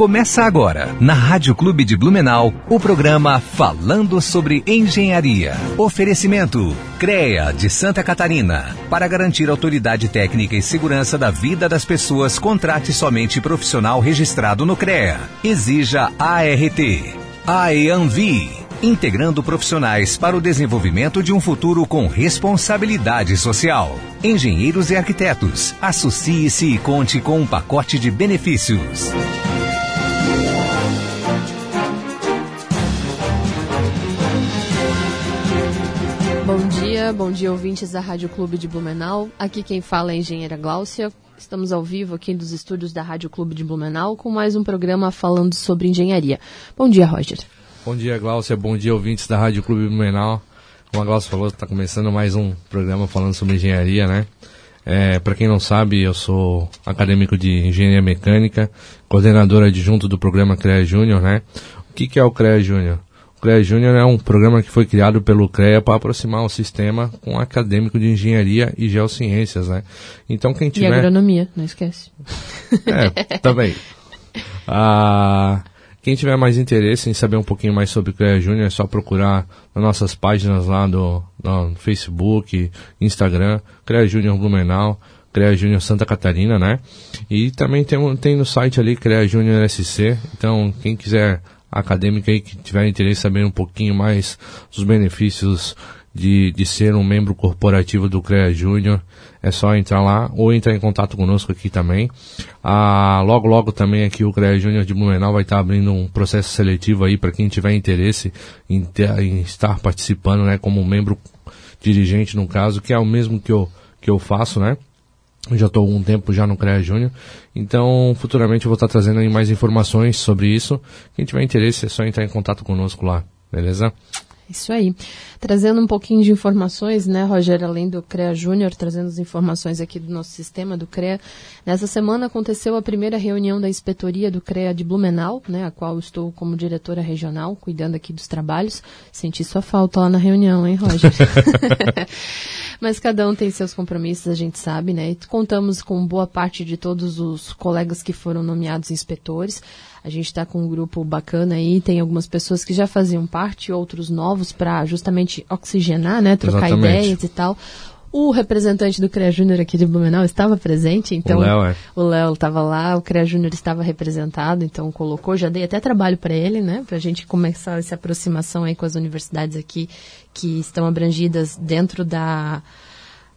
Começa agora, na Rádio Clube de Blumenau, o programa Falando sobre Engenharia. Oferecimento: CREA de Santa Catarina. Para garantir autoridade técnica e segurança da vida das pessoas, contrate somente profissional registrado no CREA. Exija ART. AEANVI integrando profissionais para o desenvolvimento de um futuro com responsabilidade social. Engenheiros e arquitetos, associe-se e conte com um pacote de benefícios. Bom dia, bom dia ouvintes da Rádio Clube de Blumenau. Aqui quem fala é a engenheira Gláucia. Estamos ao vivo aqui dos estúdios da Rádio Clube de Blumenau com mais um programa falando sobre engenharia. Bom dia, Roger. Bom dia, Gláucia. Bom dia, ouvintes da Rádio Clube Blumenau. Como a Gláucia falou, está começando mais um programa falando sobre engenharia, né? É, Para quem não sabe, eu sou acadêmico de engenharia mecânica, coordenador adjunto do programa CREA Júnior, né? O que, que é o CREA Júnior? O CREA Júnior é um programa que foi criado pelo CREA para aproximar o sistema com acadêmico de engenharia e geociências, né? Então quem tiver... E agronomia, não esquece. É, também. Ah, quem tiver mais interesse em saber um pouquinho mais sobre o CREA Júnior é só procurar nas nossas páginas lá do, no Facebook, Instagram, CREA Júnior Blumenau, CREA Júnior Santa Catarina, né? E também tem, tem no site ali CREA Júnior SC, então quem quiser acadêmica aí que tiver interesse em saber um pouquinho mais dos benefícios de, de ser um membro corporativo do CREA Júnior, é só entrar lá ou entrar em contato conosco aqui também. Ah, logo, logo também aqui o CREA Júnior de Blumenau vai estar abrindo um processo seletivo aí para quem tiver interesse em, ter, em estar participando, né, como membro dirigente no caso, que é o mesmo que eu, que eu faço, né? Eu já estou algum tempo já no CREA Júnior, então futuramente eu vou estar trazendo aí mais informações sobre isso. Quem tiver interesse é só entrar em contato conosco lá, beleza? Isso aí. Trazendo um pouquinho de informações, né, Roger, além do CREA Júnior, trazendo as informações aqui do nosso sistema do CREA. Nessa semana aconteceu a primeira reunião da inspetoria do CREA de Blumenau, né, a qual estou como diretora regional, cuidando aqui dos trabalhos. Senti sua falta lá na reunião, hein, Roger? Mas cada um tem seus compromissos, a gente sabe, né? E contamos com boa parte de todos os colegas que foram nomeados inspetores. A gente está com um grupo bacana aí, tem algumas pessoas que já faziam parte, outros novos, para justamente oxigenar, né? Trocar Exatamente. ideias e tal. O representante do CREA Júnior aqui de Blumenau estava presente, então O Léo, é. o Léo estava lá, o CREA Júnior estava representado, então colocou, já dei até trabalho para ele, né, para a gente começar essa aproximação aí com as universidades aqui que estão abrangidas dentro da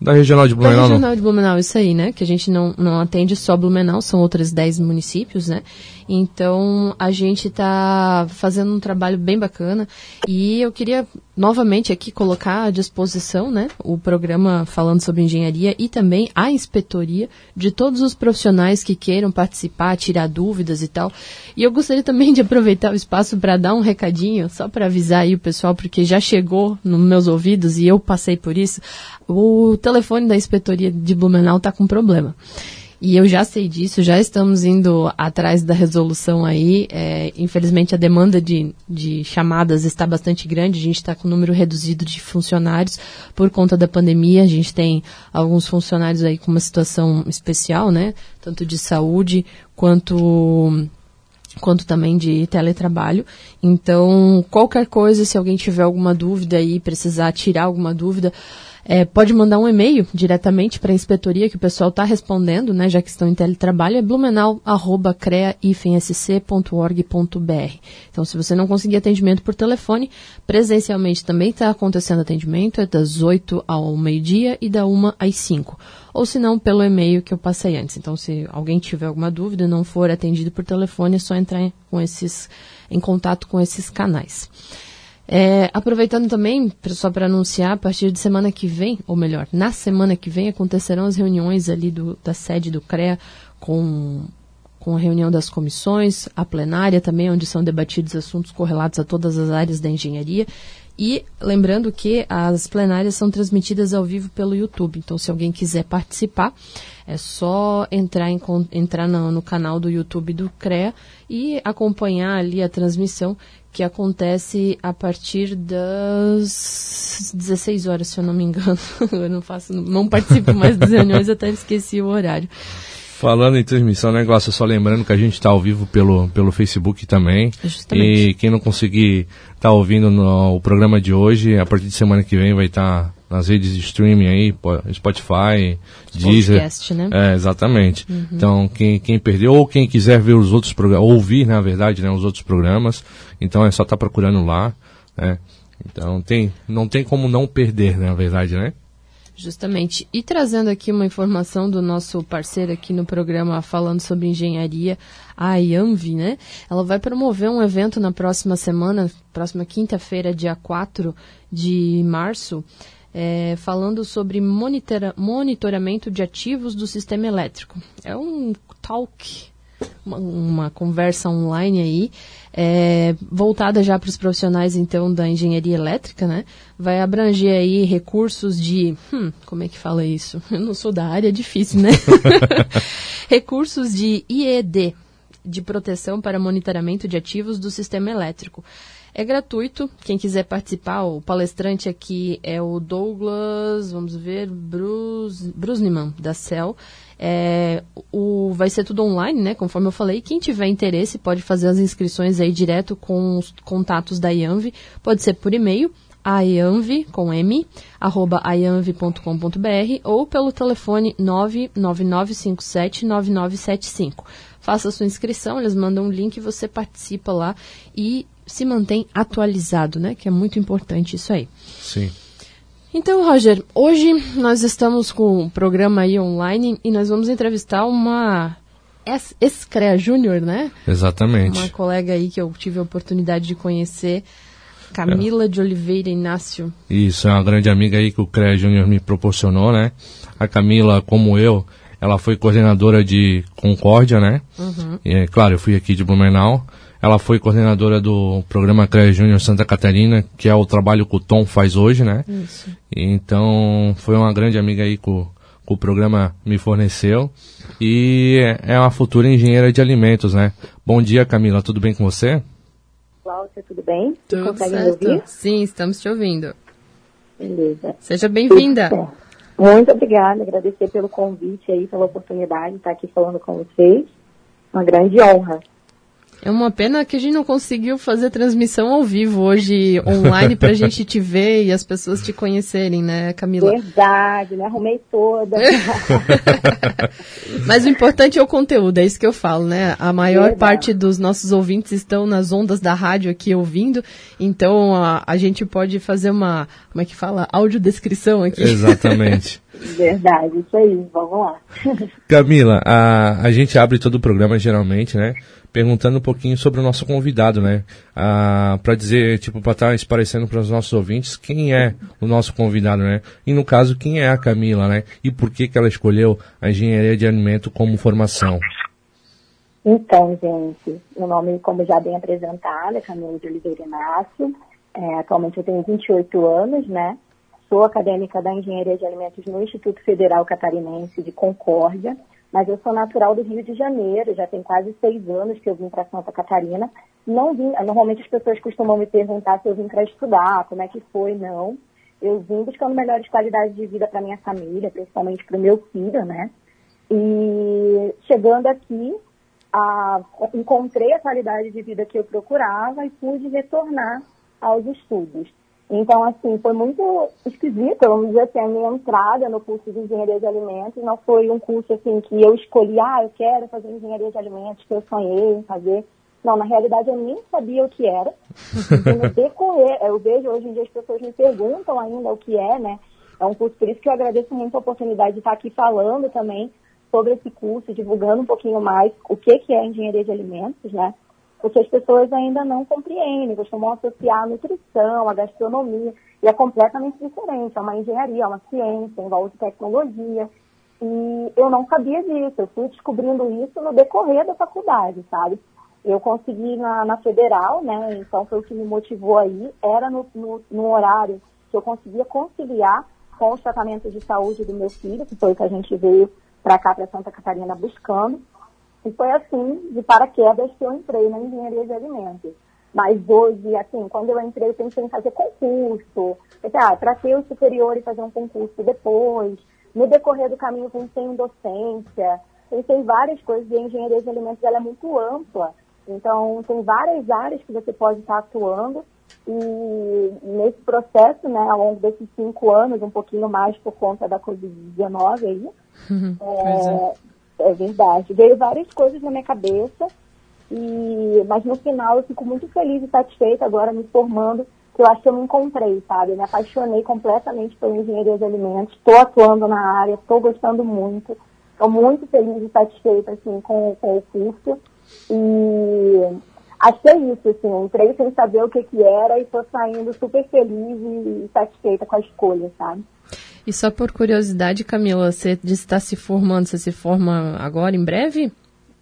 Da Regional de da Blumenau, não? Regional de Blumenau, isso aí, né? Que a gente não, não atende só Blumenau, são outros 10 municípios, né? Então, a gente está fazendo um trabalho bem bacana e eu queria novamente aqui colocar à disposição, né? O programa falando sobre engenharia e também a inspetoria de todos os profissionais que queiram participar, tirar dúvidas e tal. E eu gostaria também de aproveitar o espaço para dar um recadinho, só para avisar aí o pessoal, porque já chegou nos meus ouvidos e eu passei por isso. O telefone da inspetoria de Blumenau está com problema. E eu já sei disso, já estamos indo atrás da resolução aí. É, infelizmente, a demanda de, de chamadas está bastante grande. A gente está com um número reduzido de funcionários por conta da pandemia. A gente tem alguns funcionários aí com uma situação especial, né? Tanto de saúde quanto quanto também de teletrabalho. Então, qualquer coisa, se alguém tiver alguma dúvida aí, precisar tirar alguma dúvida, é, pode mandar um e-mail diretamente para a inspetoria que o pessoal está respondendo, né, já que estão em teletrabalho, é blumenau.crea-ifnsc.org.br. Então, se você não conseguir atendimento por telefone, presencialmente também está acontecendo atendimento, é das 8 ao meio-dia e da 1 às 5. Ou se não, pelo e-mail que eu passei antes. Então, se alguém tiver alguma dúvida e não for atendido por telefone, é só entrar em, com esses, em contato com esses canais. É, aproveitando também, só para anunciar, a partir de semana que vem, ou melhor, na semana que vem, acontecerão as reuniões ali do, da sede do CREA com, com a reunião das comissões, a plenária também, onde são debatidos assuntos correlatos a todas as áreas da engenharia. E lembrando que as plenárias são transmitidas ao vivo pelo YouTube. Então, se alguém quiser participar, é só entrar, em, entrar no, no canal do YouTube do CREA e acompanhar ali a transmissão que acontece a partir das 16 horas, se eu não me engano. eu não faço, não participo mais das reuniões, até esqueci o horário. Falando em transmissão, negócio, só lembrando que a gente está ao vivo pelo, pelo Facebook também. Justamente. E quem não conseguir estar tá ouvindo no, o programa de hoje, a partir de semana que vem vai estar tá nas redes de streaming aí, Spotify, Deezer. Podcast, né? É, exatamente. Uhum. Então, quem, quem perdeu ou quem quiser ver os outros programas, ouvir, na verdade, né, os outros programas, então é só estar tá procurando lá, né? Então, tem, não tem como não perder, né, na verdade, né? Justamente. E trazendo aqui uma informação do nosso parceiro aqui no programa falando sobre engenharia, a IAMV, né? Ela vai promover um evento na próxima semana, próxima quinta-feira, dia 4 de março, é, falando sobre monitora, monitoramento de ativos do sistema elétrico. É um talk, uma, uma conversa online aí é, voltada já para os profissionais então da engenharia elétrica, né? Vai abranger aí recursos de, hum, como é que fala isso? Eu não sou da área, é difícil, né? recursos de IED, de proteção para monitoramento de ativos do sistema elétrico. É gratuito. Quem quiser participar, o palestrante aqui é o Douglas, vamos ver, Bruce, Brusniman, da CEL. É, o, vai ser tudo online, né? Conforme eu falei. Quem tiver interesse pode fazer as inscrições aí direto com os contatos da IANV. Pode ser por e-mail, aianv, com M, arroba aianv.com.br ou pelo telefone 999579975. Faça a sua inscrição, eles mandam um link, você participa lá e se mantém atualizado, né? Que é muito importante isso aí. Sim. Então, Roger, hoje nós estamos com um programa aí online e nós vamos entrevistar uma ex-CREA Júnior, né? Exatamente. Uma colega aí que eu tive a oportunidade de conhecer, Camila é. de Oliveira Inácio. Isso, é uma grande amiga aí que o CREA Júnior me proporcionou, né? A Camila, como eu, ela foi coordenadora de Concórdia, né? Uhum. E, claro, eu fui aqui de Blumenau. Ela foi coordenadora do programa CREA Júnior Santa Catarina, que é o trabalho que o Tom faz hoje, né? Isso. Então, foi uma grande amiga aí que o, que o programa me forneceu. E é uma futura engenheira de alimentos, né? Bom dia, Camila, tudo bem com você? Cláudia, tudo bem? Tudo Consegue certo. me ouvir? Sim, estamos te ouvindo. Beleza. Seja bem-vinda. Muito obrigada, agradecer pelo convite aí, pela oportunidade de estar aqui falando com vocês. Uma grande honra. É uma pena que a gente não conseguiu fazer transmissão ao vivo hoje, online, para a gente te ver e as pessoas te conhecerem, né, Camila? Verdade, né? Arrumei toda. Mas o importante é o conteúdo, é isso que eu falo, né? A maior Verdade. parte dos nossos ouvintes estão nas ondas da rádio aqui ouvindo, então a, a gente pode fazer uma, como é que fala? Audiodescrição aqui. Exatamente. Verdade, isso aí, vamos lá. Camila, a, a gente abre todo o programa geralmente, né? Perguntando um pouquinho sobre o nosso convidado, né? Ah, para dizer, tipo, para estar tá esclarecendo para os nossos ouvintes quem é o nosso convidado, né? E no caso, quem é a Camila, né? E por que, que ela escolheu a engenharia de alimento como formação? Então, gente, meu nome, como já bem apresentado, é Camila de Oliveira Inácio. É, atualmente eu tenho 28 anos, né? Sou acadêmica da Engenharia de Alimentos no Instituto Federal Catarinense de Concórdia mas eu sou natural do Rio de Janeiro, já tem quase seis anos que eu vim para Santa Catarina. Não vim, normalmente as pessoas costumam me perguntar se eu vim para estudar, como é que foi, não. Eu vim buscando melhores qualidades de vida para minha família, principalmente para o meu filho, né? E chegando aqui, a, encontrei a qualidade de vida que eu procurava e pude retornar aos estudos. Então, assim, foi muito esquisito, vamos dizer assim, a minha entrada no curso de engenharia de alimentos não foi um curso, assim, que eu escolhi, ah, eu quero fazer engenharia de alimentos, que eu sonhei em fazer. Não, na realidade eu nem sabia o que era. Decorrer, eu vejo hoje em dia as pessoas me perguntam ainda o que é, né? É um curso, por isso que eu agradeço muito a oportunidade de estar aqui falando também sobre esse curso, divulgando um pouquinho mais o que, que é engenharia de alimentos, né? Porque as pessoas ainda não compreendem, costumam associar a nutrição, a gastronomia, e é completamente diferente, é uma engenharia, é uma ciência, envolve tecnologia, e eu não sabia disso, eu fui descobrindo isso no decorrer da faculdade, sabe? Eu consegui na, na federal, né? Então foi o que me motivou aí. Era no, no, no horário que eu conseguia conciliar com os tratamentos de saúde do meu filho, que foi o que a gente veio para cá, para Santa Catarina, buscando. E foi assim, de paraquedas, que eu entrei na engenharia de alimentos. Mas hoje, assim, quando eu entrei, eu pensei em fazer concurso. Pensei, ah, para ter o superior e fazer um concurso depois. No decorrer do caminho, pensei em docência. Pensei em várias coisas. E a engenharia de alimentos ela é muito ampla. Então, tem várias áreas que você pode estar atuando. E nesse processo, né, ao longo desses cinco anos, um pouquinho mais por conta da Covid-19 aí, Uhum. é, é verdade. Veio várias coisas na minha cabeça, e, mas no final eu fico muito feliz e satisfeita agora me formando, que eu acho que eu me encontrei, sabe? Eu me apaixonei completamente pela engenharia de alimentos, estou atuando na área, estou gostando muito, estou muito feliz e satisfeita assim, com, com o curso. E achei isso, assim, entrei sem saber o que, que era e estou saindo super feliz e satisfeita com a escolha, sabe? E só por curiosidade, Camila, você disse que está se formando, você se forma agora, em breve?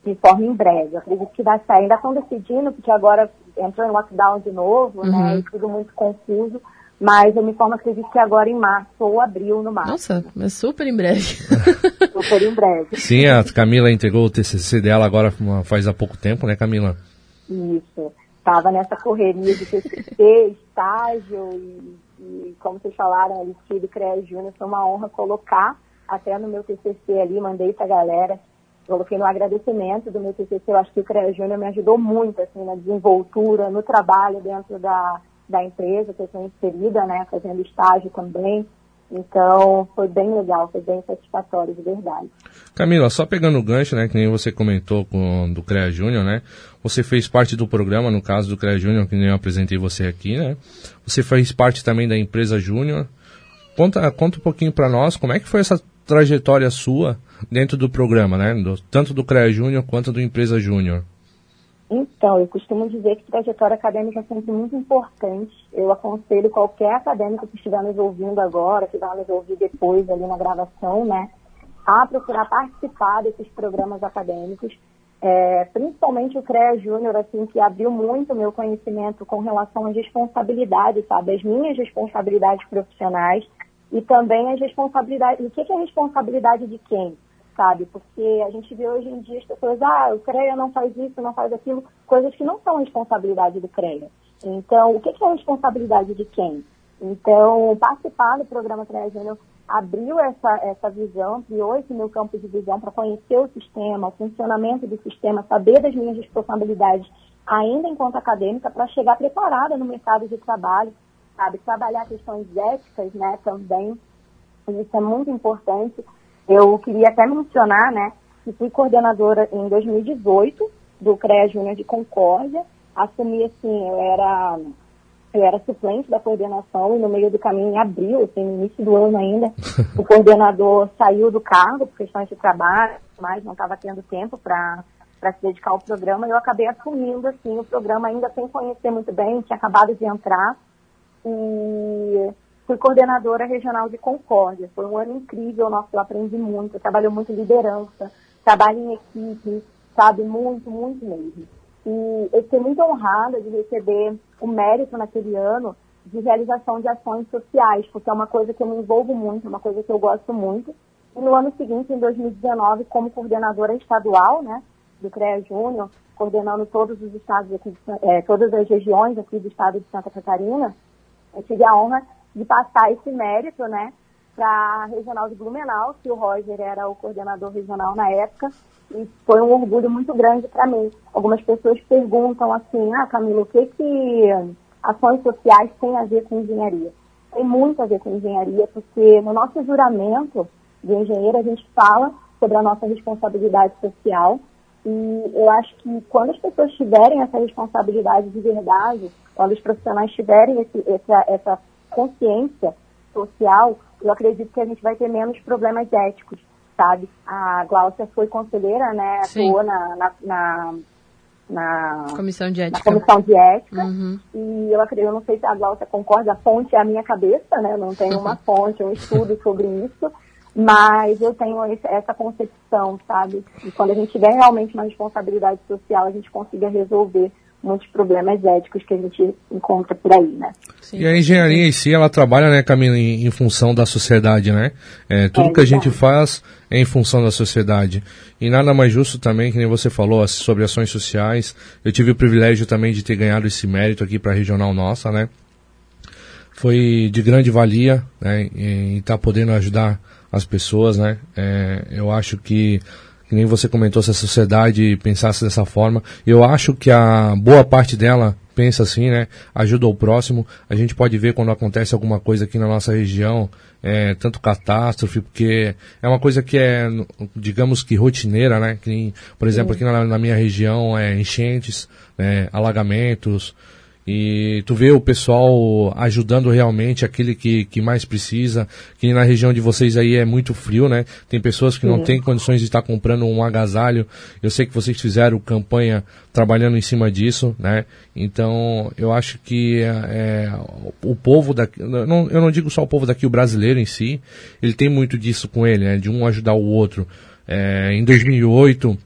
Me forma em breve. Eu acredito que vai sair. Ainda estão decidindo, porque agora entrou em lockdown de novo, né? Uhum. E tudo muito confuso. Mas eu me formo, acredito que agora em março ou abril, no máximo. Nossa, é super em breve. Super em breve. Sim, a Camila entregou o TCC dela agora faz há pouco tempo, né, Camila? Isso. Estava nessa correria de TCC, estágio e, e, como vocês falaram, ali, Tio CREA Júnior, foi uma honra colocar até no meu TCC ali, mandei pra galera, coloquei no agradecimento do meu TCC, eu acho que o CREA Júnior me ajudou muito, assim, na desenvoltura, no trabalho dentro da, da empresa que eu estou inserida, né, fazendo estágio também. Então, foi bem legal, foi bem satisfatório, de verdade. Camila, só pegando o gancho, né, que nem você comentou com do CREA Júnior, né? Você fez parte do programa, no caso do CREA Júnior, que nem eu apresentei você aqui, né? Você fez parte também da empresa Júnior. Conta, conta um pouquinho para nós como é que foi essa trajetória sua dentro do programa, né? Do- tanto do CREA Júnior quanto do Empresa Júnior. Então, eu costumo dizer que trajetória acadêmica é sempre muito importante. Eu aconselho qualquer acadêmico que estiver nos ouvindo agora, que vai nos ouvir depois ali na gravação, né, a procurar participar desses programas acadêmicos, é, principalmente o CREA Júnior, assim, que abriu muito o meu conhecimento com relação às responsabilidades, sabe, as minhas responsabilidades profissionais e também as responsabilidades, o que é responsabilidade de quem? Sabe? Porque a gente vê hoje em dia as pessoas, ah, o CREA não faz isso, não faz aquilo, coisas que não são responsabilidade do CREA. Então, o que é responsabilidade de quem? Então, participar do programa CREA Júnior abriu essa, essa visão, ampliou esse meu campo de visão para conhecer o sistema, o funcionamento do sistema, saber das minhas responsabilidades ainda enquanto acadêmica para chegar preparada no mercado de trabalho, sabe? Trabalhar questões éticas, né, também. Isso é muito importante. Eu queria até mencionar, né, que fui coordenadora em 2018 do CREA Júnior de Concórdia. Assumi, assim, eu era, eu era suplente da coordenação e no meio do caminho, em abril, assim, no início do ano ainda, o coordenador saiu do cargo por questões de trabalho, mas não estava tendo tempo para para se dedicar ao programa, eu acabei assumindo, assim, o programa ainda sem conhecer muito bem, tinha acabado de entrar, e fui coordenadora regional de Concórdia. Foi um ano incrível, nossa, eu aprendi muito, eu trabalho muito liderança, trabalho em equipe, sabe, muito, muito mesmo. E eu fiquei muito honrada de receber o mérito naquele ano de realização de ações sociais, porque é uma coisa que eu me envolvo muito, é uma coisa que eu gosto muito. E no ano seguinte, em 2019, como coordenadora estadual, né, do CREA Júnior, coordenando todos os estados aqui, de, eh, todas as regiões aqui do estado de Santa Catarina, eu tive a honra de passar esse mérito, né, para a regional de Blumenau, que o Roger era o coordenador regional na época, e foi um orgulho muito grande para mim. Algumas pessoas perguntam assim, ah, Camila, o que que ações sociais têm a ver com engenharia? Tem muito a ver com engenharia, porque no nosso juramento de engenheiro a gente fala sobre a nossa responsabilidade social, e eu acho que quando as pessoas tiverem essa responsabilidade de verdade, quando os profissionais tiverem esse, essa, essa consciência social, eu acredito que a gente vai ter menos problemas éticos, sabe? A Glaucia foi conselheira, né? Atuou na, na, na, na, Comissão de ética. comissão de ética. Uhum. E eu acredito, eu não sei se a Glaucia concorda, a fonte é a minha cabeça, né? Eu não tenho uma fonte, um estudo sobre isso. Mas eu tenho essa concepção, sabe? E quando a gente tiver realmente uma responsabilidade social, a gente consiga resolver muitos problemas éticos que a gente encontra por aí, né? Sim. E a engenharia em si, ela trabalha, né, Camila, em, em função da sociedade, né? É, tudo é, que a gente faz é em função da sociedade. E nada mais justo também, que nem você falou, sobre ações sociais. Eu tive o privilégio também de ter ganhado esse mérito aqui para a regional nossa, né? Foi de grande valia, né, em estar tá podendo ajudar as pessoas, né? É, eu acho que que nem você comentou, se a sociedade pensasse dessa forma. Eu acho que a boa parte dela pensa assim, né? Ajuda o próximo. A gente pode ver quando acontece alguma coisa aqui na nossa região, é, tanto catástrofe, porque é uma coisa que é, digamos que rotineira, né? Que, por exemplo, aqui na, na minha região é enchentes, né? alagamentos, e tu vê o pessoal ajudando realmente aquele que, que mais precisa, que na região de vocês aí é muito frio, né? Tem pessoas que não têm condições de estar comprando um agasalho. Eu sei que vocês fizeram campanha trabalhando em cima disso, né? Então, eu acho que é, é o povo daqui, não, eu não digo só o povo daqui, o brasileiro em si, ele tem muito disso com ele, né? De um ajudar o outro. É, em 2008,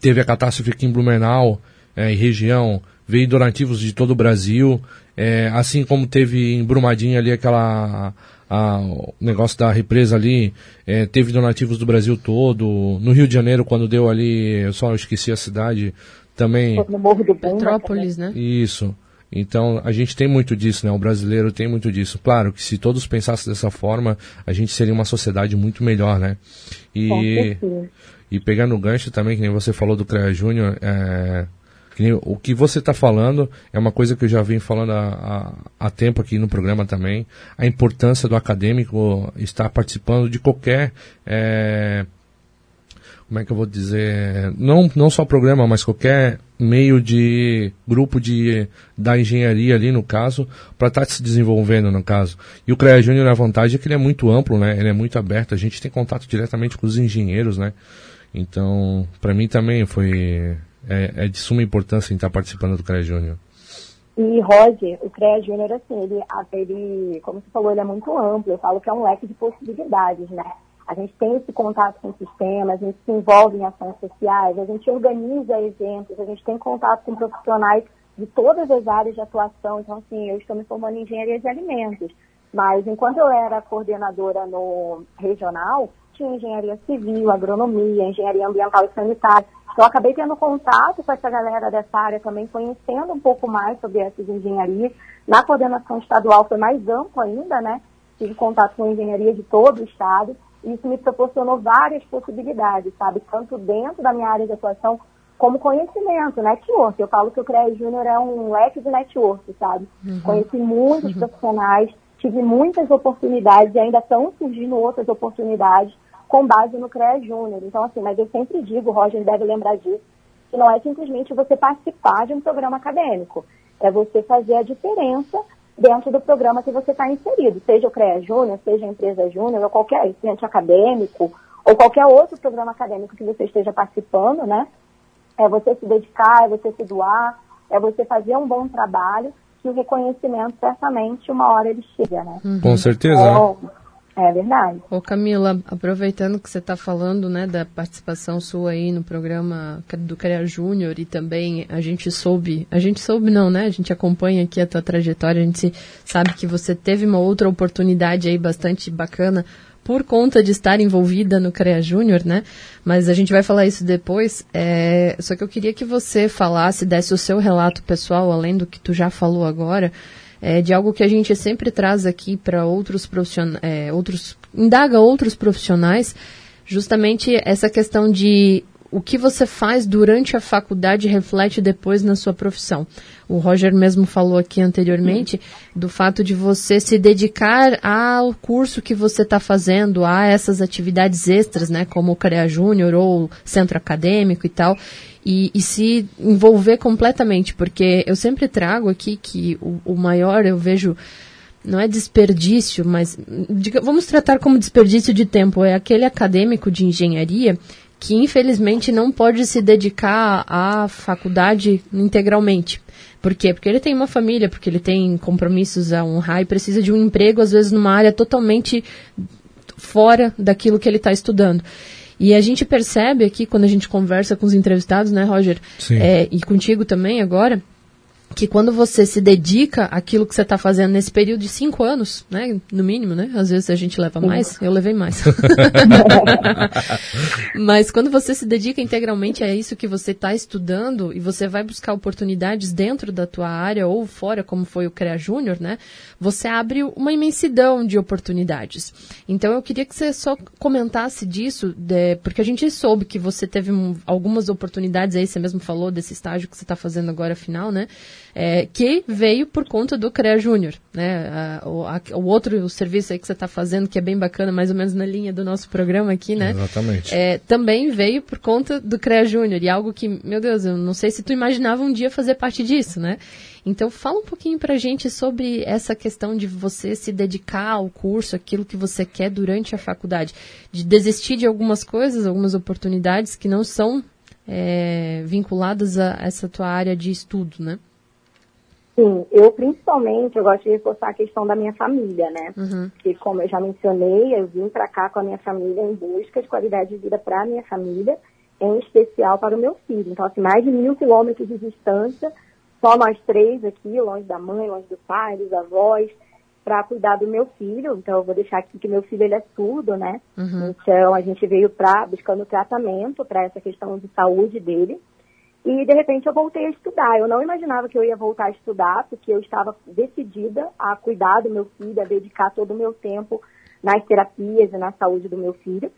teve a catástrofe aqui em Blumenau, é, em região, veio donativos de todo o Brasil, é, assim como teve em Brumadinho ali aquela a, o negócio da represa ali, é, teve donativos do Brasil todo. No Rio de Janeiro, quando deu ali, eu só esqueci a cidade, também. No Morro do Petrópolis, né? Isso. Então, a gente tem muito disso, né? O brasileiro tem muito disso. Claro que se todos pensassem dessa forma, a gente seria uma sociedade muito melhor, né? E, e pegando o gancho também, que nem você falou do CREA Júnior, é, o que você está falando é uma coisa que eu já vim falando há, há, há, tempo aqui no programa também. A importância do acadêmico estar participando de qualquer. É, como é que eu vou dizer? Não, não só programa, mas qualquer meio de grupo de, da engenharia ali, no caso, para estar tá se desenvolvendo, no caso. E o CREA Júnior, a vantagem é que ele é muito amplo, né? Ele é muito aberto. A gente tem contato diretamente com os engenheiros, né? Então, para mim também foi é, é de suma importância em estar participando do CREA Júnior. E, Roger, o CREA Júnior, assim, ele, ele, como você falou, ele é muito amplo. Eu falo que é um leque de possibilidades, né? A gente tem esse contato com o sistema, a gente se envolve em ações sociais, a gente organiza eventos, a gente tem contato com profissionais de todas as áreas de atuação. Então, assim, eu estou me formando em engenharia de alimentos. Mas enquanto eu era coordenadora no regional, tinha engenharia civil, agronomia, engenharia ambiental e sanitária. Então, eu acabei tendo contato com essa galera dessa área também, conhecendo um pouco mais sobre essas engenharias. Na coordenação estadual foi mais amplo ainda, né? Tive contato com engenharia de todo o estado. E isso me proporcionou várias possibilidades, sabe? Tanto dentro da minha área de atuação, como conhecimento, network. Eu falo que o CREA Júnior é um leque de network, sabe? Uhum. Conheci muitos uhum. profissionais, tive muitas oportunidades e ainda estão surgindo outras oportunidades com base no CREA Júnior. Então, assim, mas eu sempre digo, o Roger deve lembrar disso, que não é simplesmente você participar de um programa acadêmico, é você fazer a diferença dentro do programa que você está inserido, seja o CREA Júnior, seja a empresa Júnior, ou qualquer estudante acadêmico, ou qualquer outro programa acadêmico que você esteja participando, né? É você se dedicar, é você se doar, é você fazer um bom trabalho, que o reconhecimento, certamente, uma hora ele chega, né? Uhum. Com certeza. Então, é verdade. Ô Camila, aproveitando que você está falando né, da participação sua aí no programa do CREA Júnior e também a gente soube, a gente soube não, né? A gente acompanha aqui a tua trajetória, a gente sabe que você teve uma outra oportunidade aí bastante bacana por conta de estar envolvida no CREA Júnior, né? Mas a gente vai falar isso depois. É... Só que eu queria que você falasse, desse o seu relato pessoal, além do que tu já falou agora, é, de algo que a gente sempre traz aqui para outros profissionais, é, outros, indaga outros profissionais, justamente essa questão de o que você faz durante a faculdade reflete depois na sua profissão. O Roger mesmo falou aqui anteriormente do fato de você se dedicar ao curso que você está fazendo, a essas atividades extras, né, como o CREA Júnior ou centro acadêmico e tal e, e, se envolver completamente, porque eu sempre trago aqui que o, o maior eu vejo não é desperdício, mas diga, vamos tratar como desperdício de tempo, é aquele acadêmico de engenharia que infelizmente não pode se dedicar à faculdade integralmente. Por quê? Porque ele tem uma família, porque ele tem compromissos a honrar e precisa de um emprego, às vezes, numa área totalmente fora daquilo que ele está estudando. E a gente percebe aqui, quando a gente conversa com os entrevistados, né, Roger? Sim. É, e contigo também agora, que quando você se dedica àquilo que você está fazendo nesse período de cinco anos, né, no mínimo, né, às vezes a gente leva mais, eu levei mais. Mas quando você se dedica integralmente a isso que você está estudando e você vai buscar oportunidades dentro da tua área ou fora, como foi o CREA Júnior, né, você abre uma imensidão de oportunidades. Então eu queria que você só comentasse disso, de, porque a gente soube que você teve um, algumas oportunidades aí, você mesmo falou desse estágio que você está fazendo agora final, né? É, que veio por conta do CREA Júnior. Né? A, o, a, o, outro serviço aí que você está fazendo, que é bem bacana, mais ou menos na linha do nosso programa aqui, né? Exatamente. É, também veio por conta do CREA Júnior. E algo que, meu Deus, eu não sei se tu imaginava um dia fazer parte disso, né? Então, fala um pouquinho pra gente sobre essa questão de você se dedicar ao curso, aquilo que você quer durante a faculdade. De desistir de algumas coisas, algumas oportunidades que não são é, vinculadas a essa tua área de estudo, né? Sim, eu principalmente eu gosto de reforçar a questão da minha família, né? Uhum. Que como eu já mencionei, eu vim para cá com a minha família em busca de qualidade de vida para a minha família, em especial para o meu filho. Então, assim, mais de mil quilômetros de distância, só nós três aqui, longe da mãe, longe do pai, dos avós, para cuidar do meu filho. Então, eu vou deixar aqui que meu filho ele é surdo, né? Uhum. Então, a gente veio para buscando tratamento para essa questão de saúde dele. E de repente eu voltei a estudar. Eu não imaginava que eu ia voltar a estudar, porque eu estava decidida a cuidar do meu filho, a dedicar todo o meu tempo nas terapias e na saúde do meu filho.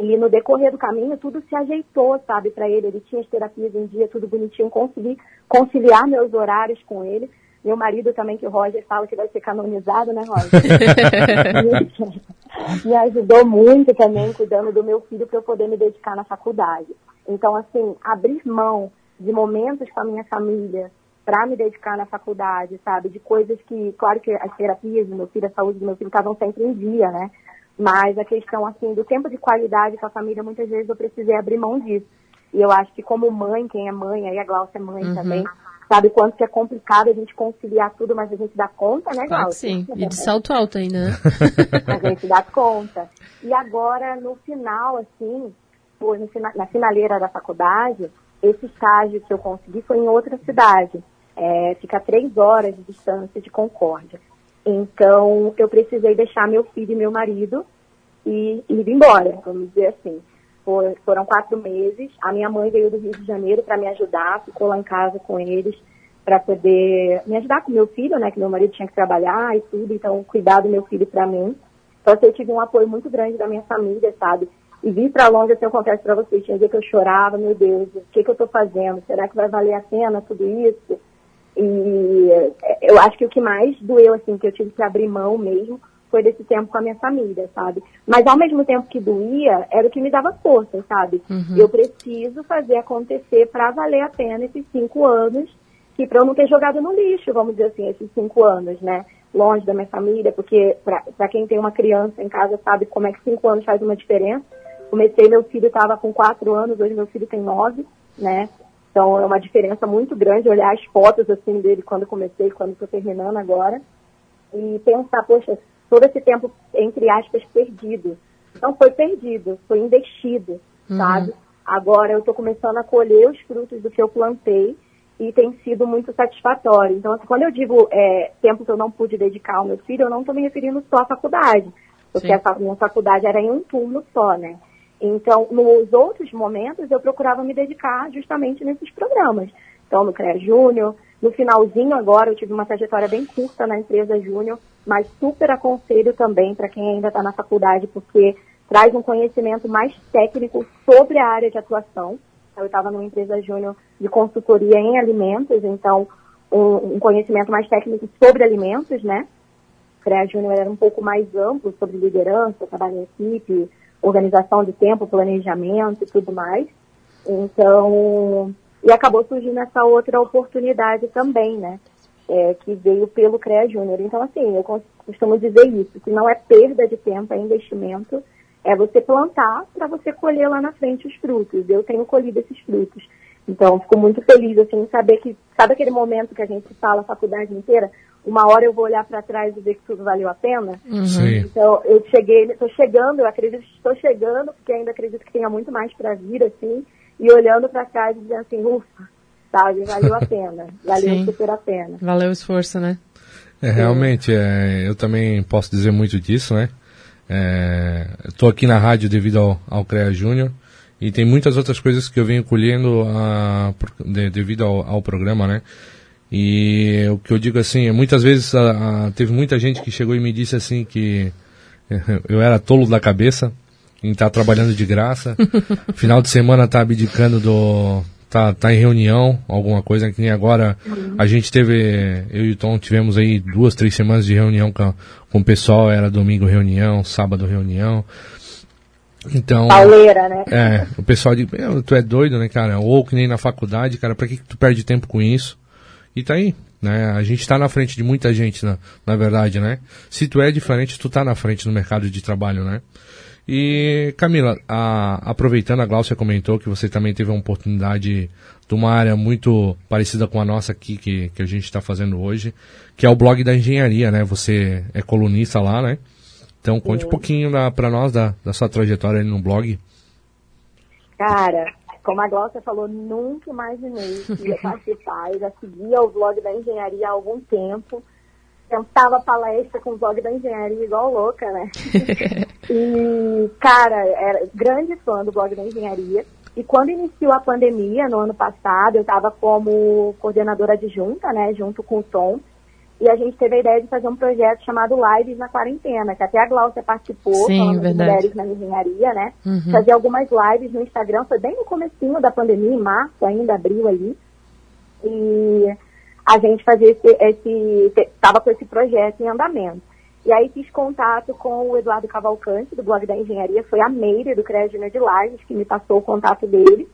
E no decorrer do caminho tudo se ajeitou, sabe, para ele. Ele tinha as terapias em dia, tudo bonitinho, consegui conciliar meus horários com ele. Meu marido também, que o Roger fala que vai ser canonizado, né, Roger? me ajudou muito também cuidando do meu filho para eu poder me dedicar na faculdade. Então, assim, abrir mão de momentos com a minha família para me dedicar na faculdade, sabe? De coisas que, claro que as terapias do meu filho, a saúde do meu filho estavam sempre em dia, né? Mas a questão, assim, do tempo de qualidade com a família, muitas vezes eu precisei abrir mão disso. E eu acho que como mãe, quem é mãe, aí a Glaucia é mãe uhum. também, sabe quanto que é complicado a gente conciliar tudo, mas a gente dá conta, né, Glaucia? Claro sim, e de salto alto ainda, né? a gente dá conta. E agora, no final, assim, foi na finaleira da faculdade, esse estágio que eu consegui foi em outra cidade. É, fica a três horas de distância de Concórdia. Então, eu precisei deixar meu filho e meu marido e, e ir embora, vamos dizer assim. For, foram quatro meses. A minha mãe veio do Rio de Janeiro para me ajudar, ficou lá em casa com eles para poder me ajudar com meu filho, né? Que meu marido tinha que trabalhar e tudo, então cuidar do meu filho para mim. Então, eu tive um apoio muito grande da minha família, sabe? E vir para longe, assim, eu confesso para vocês, tinha dia que eu chorava, meu Deus, o que, que eu estou fazendo? Será que vai valer a pena tudo isso? E é, eu acho que o que mais doeu, assim, que eu tive que abrir mão mesmo, foi desse tempo com a minha família, sabe? Mas ao mesmo tempo que doía, era o que me dava força, sabe? Uhum. Eu preciso fazer acontecer para valer a pena esses cinco anos, que para eu não ter jogado no lixo, vamos dizer assim, esses cinco anos, né? Longe da minha família, porque para quem tem uma criança em casa sabe como é que cinco anos faz uma diferença. Comecei, meu filho estava com quatro anos, hoje meu filho tem nove, né? Então é uma diferença muito grande olhar as fotos assim dele quando comecei, quando estou terminando agora. E pensar, poxa, todo esse tempo, entre aspas, perdido. Não foi perdido, foi investido, uhum. sabe? Agora eu estou começando a colher os frutos do que eu plantei e tem sido muito satisfatório. Então, assim, quando eu digo é, tempo que eu não pude dedicar ao meu filho, eu não estou me referindo só à faculdade, porque Sim. a minha faculdade era em um turno só, né? Então, nos outros momentos, eu procurava me dedicar justamente nesses programas. Então, no CREA Júnior, no finalzinho agora, eu tive uma trajetória bem curta na empresa Júnior, mas super aconselho também para quem ainda está na faculdade, porque traz um conhecimento mais técnico sobre a área de atuação. Então, eu estava numa empresa Júnior de consultoria em alimentos, então um, um, conhecimento mais técnico sobre alimentos, né? CREA Júnior era um pouco mais amplo sobre liderança, trabalho em equipe, organização de tempo, planejamento e tudo mais. Então, e acabou surgindo essa outra oportunidade também, né? É, que veio pelo CREA Júnior. Então, assim, eu costumo dizer isso, que não é perda de tempo, é investimento, é você plantar para você colher lá na frente os frutos. Eu tenho colhido esses frutos. Então, fico muito feliz, assim, saber que, sabe aquele momento que a gente fala a faculdade inteira, uma hora eu vou olhar para trás e ver que tudo valeu a pena. Uhum. Sim. Então, eu cheguei, estou chegando, eu acredito que estou chegando, porque ainda acredito que tenha muito mais para vir, assim, e olhando para trás e dizendo assim, ufa, sabe, valeu a pena, valeu Sim. super a pena. Valeu o esforço, né? É, realmente, é, eu também posso dizer muito disso, né? Estou é, aqui na rádio devido ao, ao CREA Júnior e tem muitas outras coisas que eu venho colhendo a, de, devido ao, ao, programa, né? E o que eu digo assim, muitas vezes a, a, teve muita gente que chegou e me disse assim que eu era tolo da cabeça em estar tá trabalhando de graça, final de semana tá abdicando do, tá, tá em reunião, alguma coisa que nem agora a gente teve, eu e o Tom tivemos aí duas, três semanas de reunião com, com o pessoal, era domingo reunião, sábado reunião. Então. Pauleira, né? É, o pessoal diz, tu é doido, né, cara? Ou que nem na faculdade, cara, pra que, que tu perde tempo com isso? E tá aí, né? A gente tá na frente de muita gente, na, na verdade, né? Se tu é diferente, tu tá na frente no mercado de trabalho, né? E, Camila, a, aproveitando, a Glaucia comentou que você também teve uma oportunidade de uma área muito parecida com a nossa aqui, que, que a gente está fazendo hoje, que é o blog da engenharia, né? Você é colunista lá, né? Então, conte Sim. um pouquinho para nós da, da sua trajetória ali no blog. Cara, como a Glaucia falou, nunca imaginei que ia participar. Eu já seguia o blog da engenharia há algum tempo tentava palestra com o blog da engenharia igual louca, né? e, cara, era grande fã do blog da engenharia. E quando iniciou a pandemia, no ano passado, eu estava como coordenadora adjunta, né, junto com o Tom. E a gente teve a ideia de fazer um projeto chamado Lives na Quarentena, que até a Glaucia participou, Sim, falando mulheres na engenharia, né? Uhum. Fazer algumas lives no Instagram, foi bem no comecinho da pandemia, em março ainda, abril ali. E a gente fazia esse, esse estava com esse projeto em andamento. E aí fiz contato com o Eduardo Cavalcante, do blog da engenharia, foi a Meire, do CREA de Lages, que me passou o contato dele,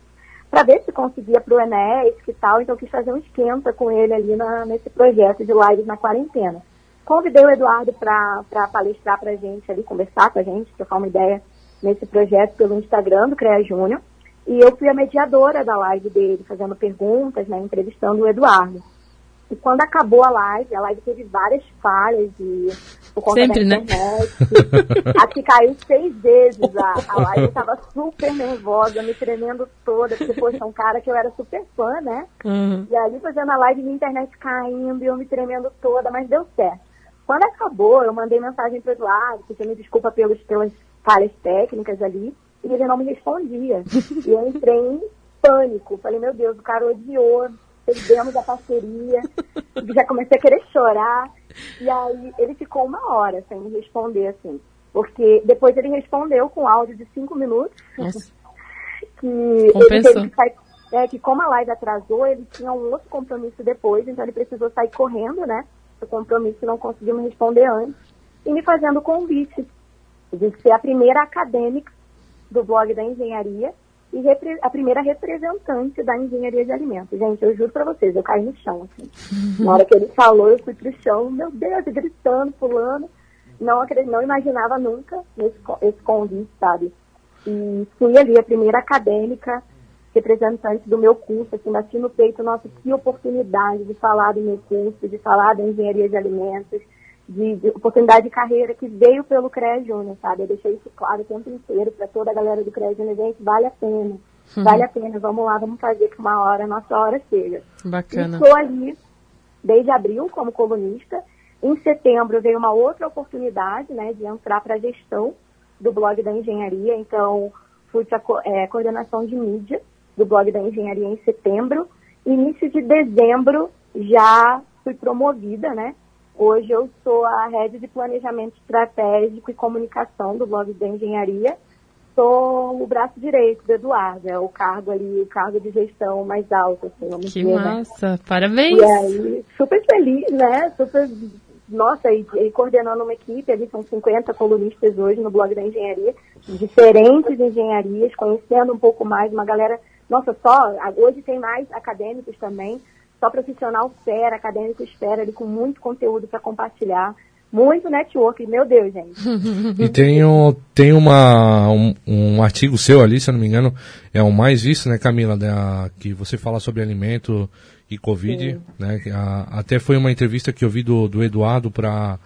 para ver se conseguia para o Enéas e tal, então quis fazer um esquenta com ele ali na, nesse projeto de lives na quarentena. Convidei o Eduardo para palestrar para a gente ali, conversar com a gente, trocar uma ideia nesse projeto pelo Instagram do CREA Júnior, e eu fui a mediadora da live dele, fazendo perguntas, né, entrevistando o Eduardo. E quando acabou a live, a live teve várias falhas e por conta Sempre, da né? internet. Né? Aqui caiu seis vezes a, a live. Eu tava super nervosa, me tremendo toda, porque, poxa, é um cara que eu era super fã, né? Uhum. E ali fazendo a live, minha internet caindo e eu me tremendo toda, mas deu certo. Quando acabou, eu mandei mensagem pro Eduardo, pedindo desculpa pelos, pelas falhas técnicas ali, e ele não me respondia. e eu entrei em pânico. Falei, meu Deus, o cara odiou, perdemos a parceria, já comecei a querer chorar. E aí ele ficou uma hora sem me responder, assim. Porque depois ele respondeu com áudio de cinco minutos. Nossa. que ele teve que sair, é, que como a live atrasou, ele tinha um outro compromisso depois, então ele precisou sair correndo, né? O compromisso não conseguiu me responder antes. E me fazendo o convite de ser a primeira acadêmica do blog da engenharia e a primeira representante da engenharia de alimentos. Gente, eu juro para vocês, eu caí no chão, assim. Na hora que ele falou, eu fui pro chão, meu Deus, gritando, pulando. Não, não imaginava nunca esse, esse convite, sabe? E fui ali a primeira acadêmica representante do meu curso, assim, bati no peito, nossa, que oportunidade de falar do meu curso, de falar da engenharia de alimentos, de, de, oportunidade de carreira que veio pelo CREA Júnior, sabe? Eu deixei isso claro o tempo inteiro para toda a galera do CREA Júnior, gente, vale a pena. Uhum. Vale a pena, vamos lá, vamos fazer que uma hora, nossa hora chega. Bacana. Estou ali desde abril como colunista. Em setembro veio uma outra oportunidade, né, de entrar para a gestão do blog da engenharia. Então, fui para é, coordenação de mídia do blog da engenharia em setembro. Início de dezembro já fui promovida, né, Hoje eu sou a rede de planejamento estratégico e comunicação do blog da engenharia. Sou o braço direito do Eduardo, é o cargo ali, o cargo de gestão mais alto, assim, vamos Que dizer, né? massa, né? parabéns! E aí, super feliz, né? Super, nossa, e, e, coordenando uma equipe, ali são 50 colunistas hoje no blog da engenharia, diferentes engenharias, conhecendo um pouco mais, uma galera, nossa, só, hoje tem mais acadêmicos também, só profissional fera, acadêmico espera, ali com muito conteúdo para compartilhar. Muito network, meu Deus, gente. e tem, um, tem uma, um, um, artigo seu ali, se eu não me engano, é o mais visto, né, Camila, da, que você fala sobre alimento e Covid, Sim. né? A, até foi uma entrevista que eu vi do, do Eduardo para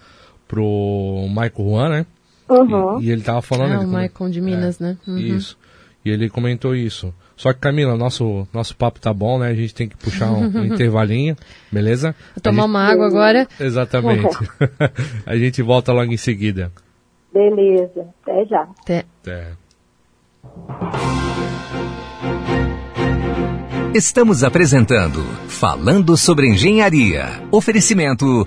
pro Michael Juan, né? Uhum. E, e, ele tava falando... Ah, o Michael de Minas, é, né? Uhum. Isso. E ele comentou isso. Só que, Camila, nosso, nosso papo tá bom, né? A gente tem que puxar um, um intervalinho, beleza? Vou tomar gente... uma água agora. Exatamente. a gente volta logo em seguida. Beleza. Até já. Até. Até. Estamos apresentando Falando sobre Engenharia. Oferecimento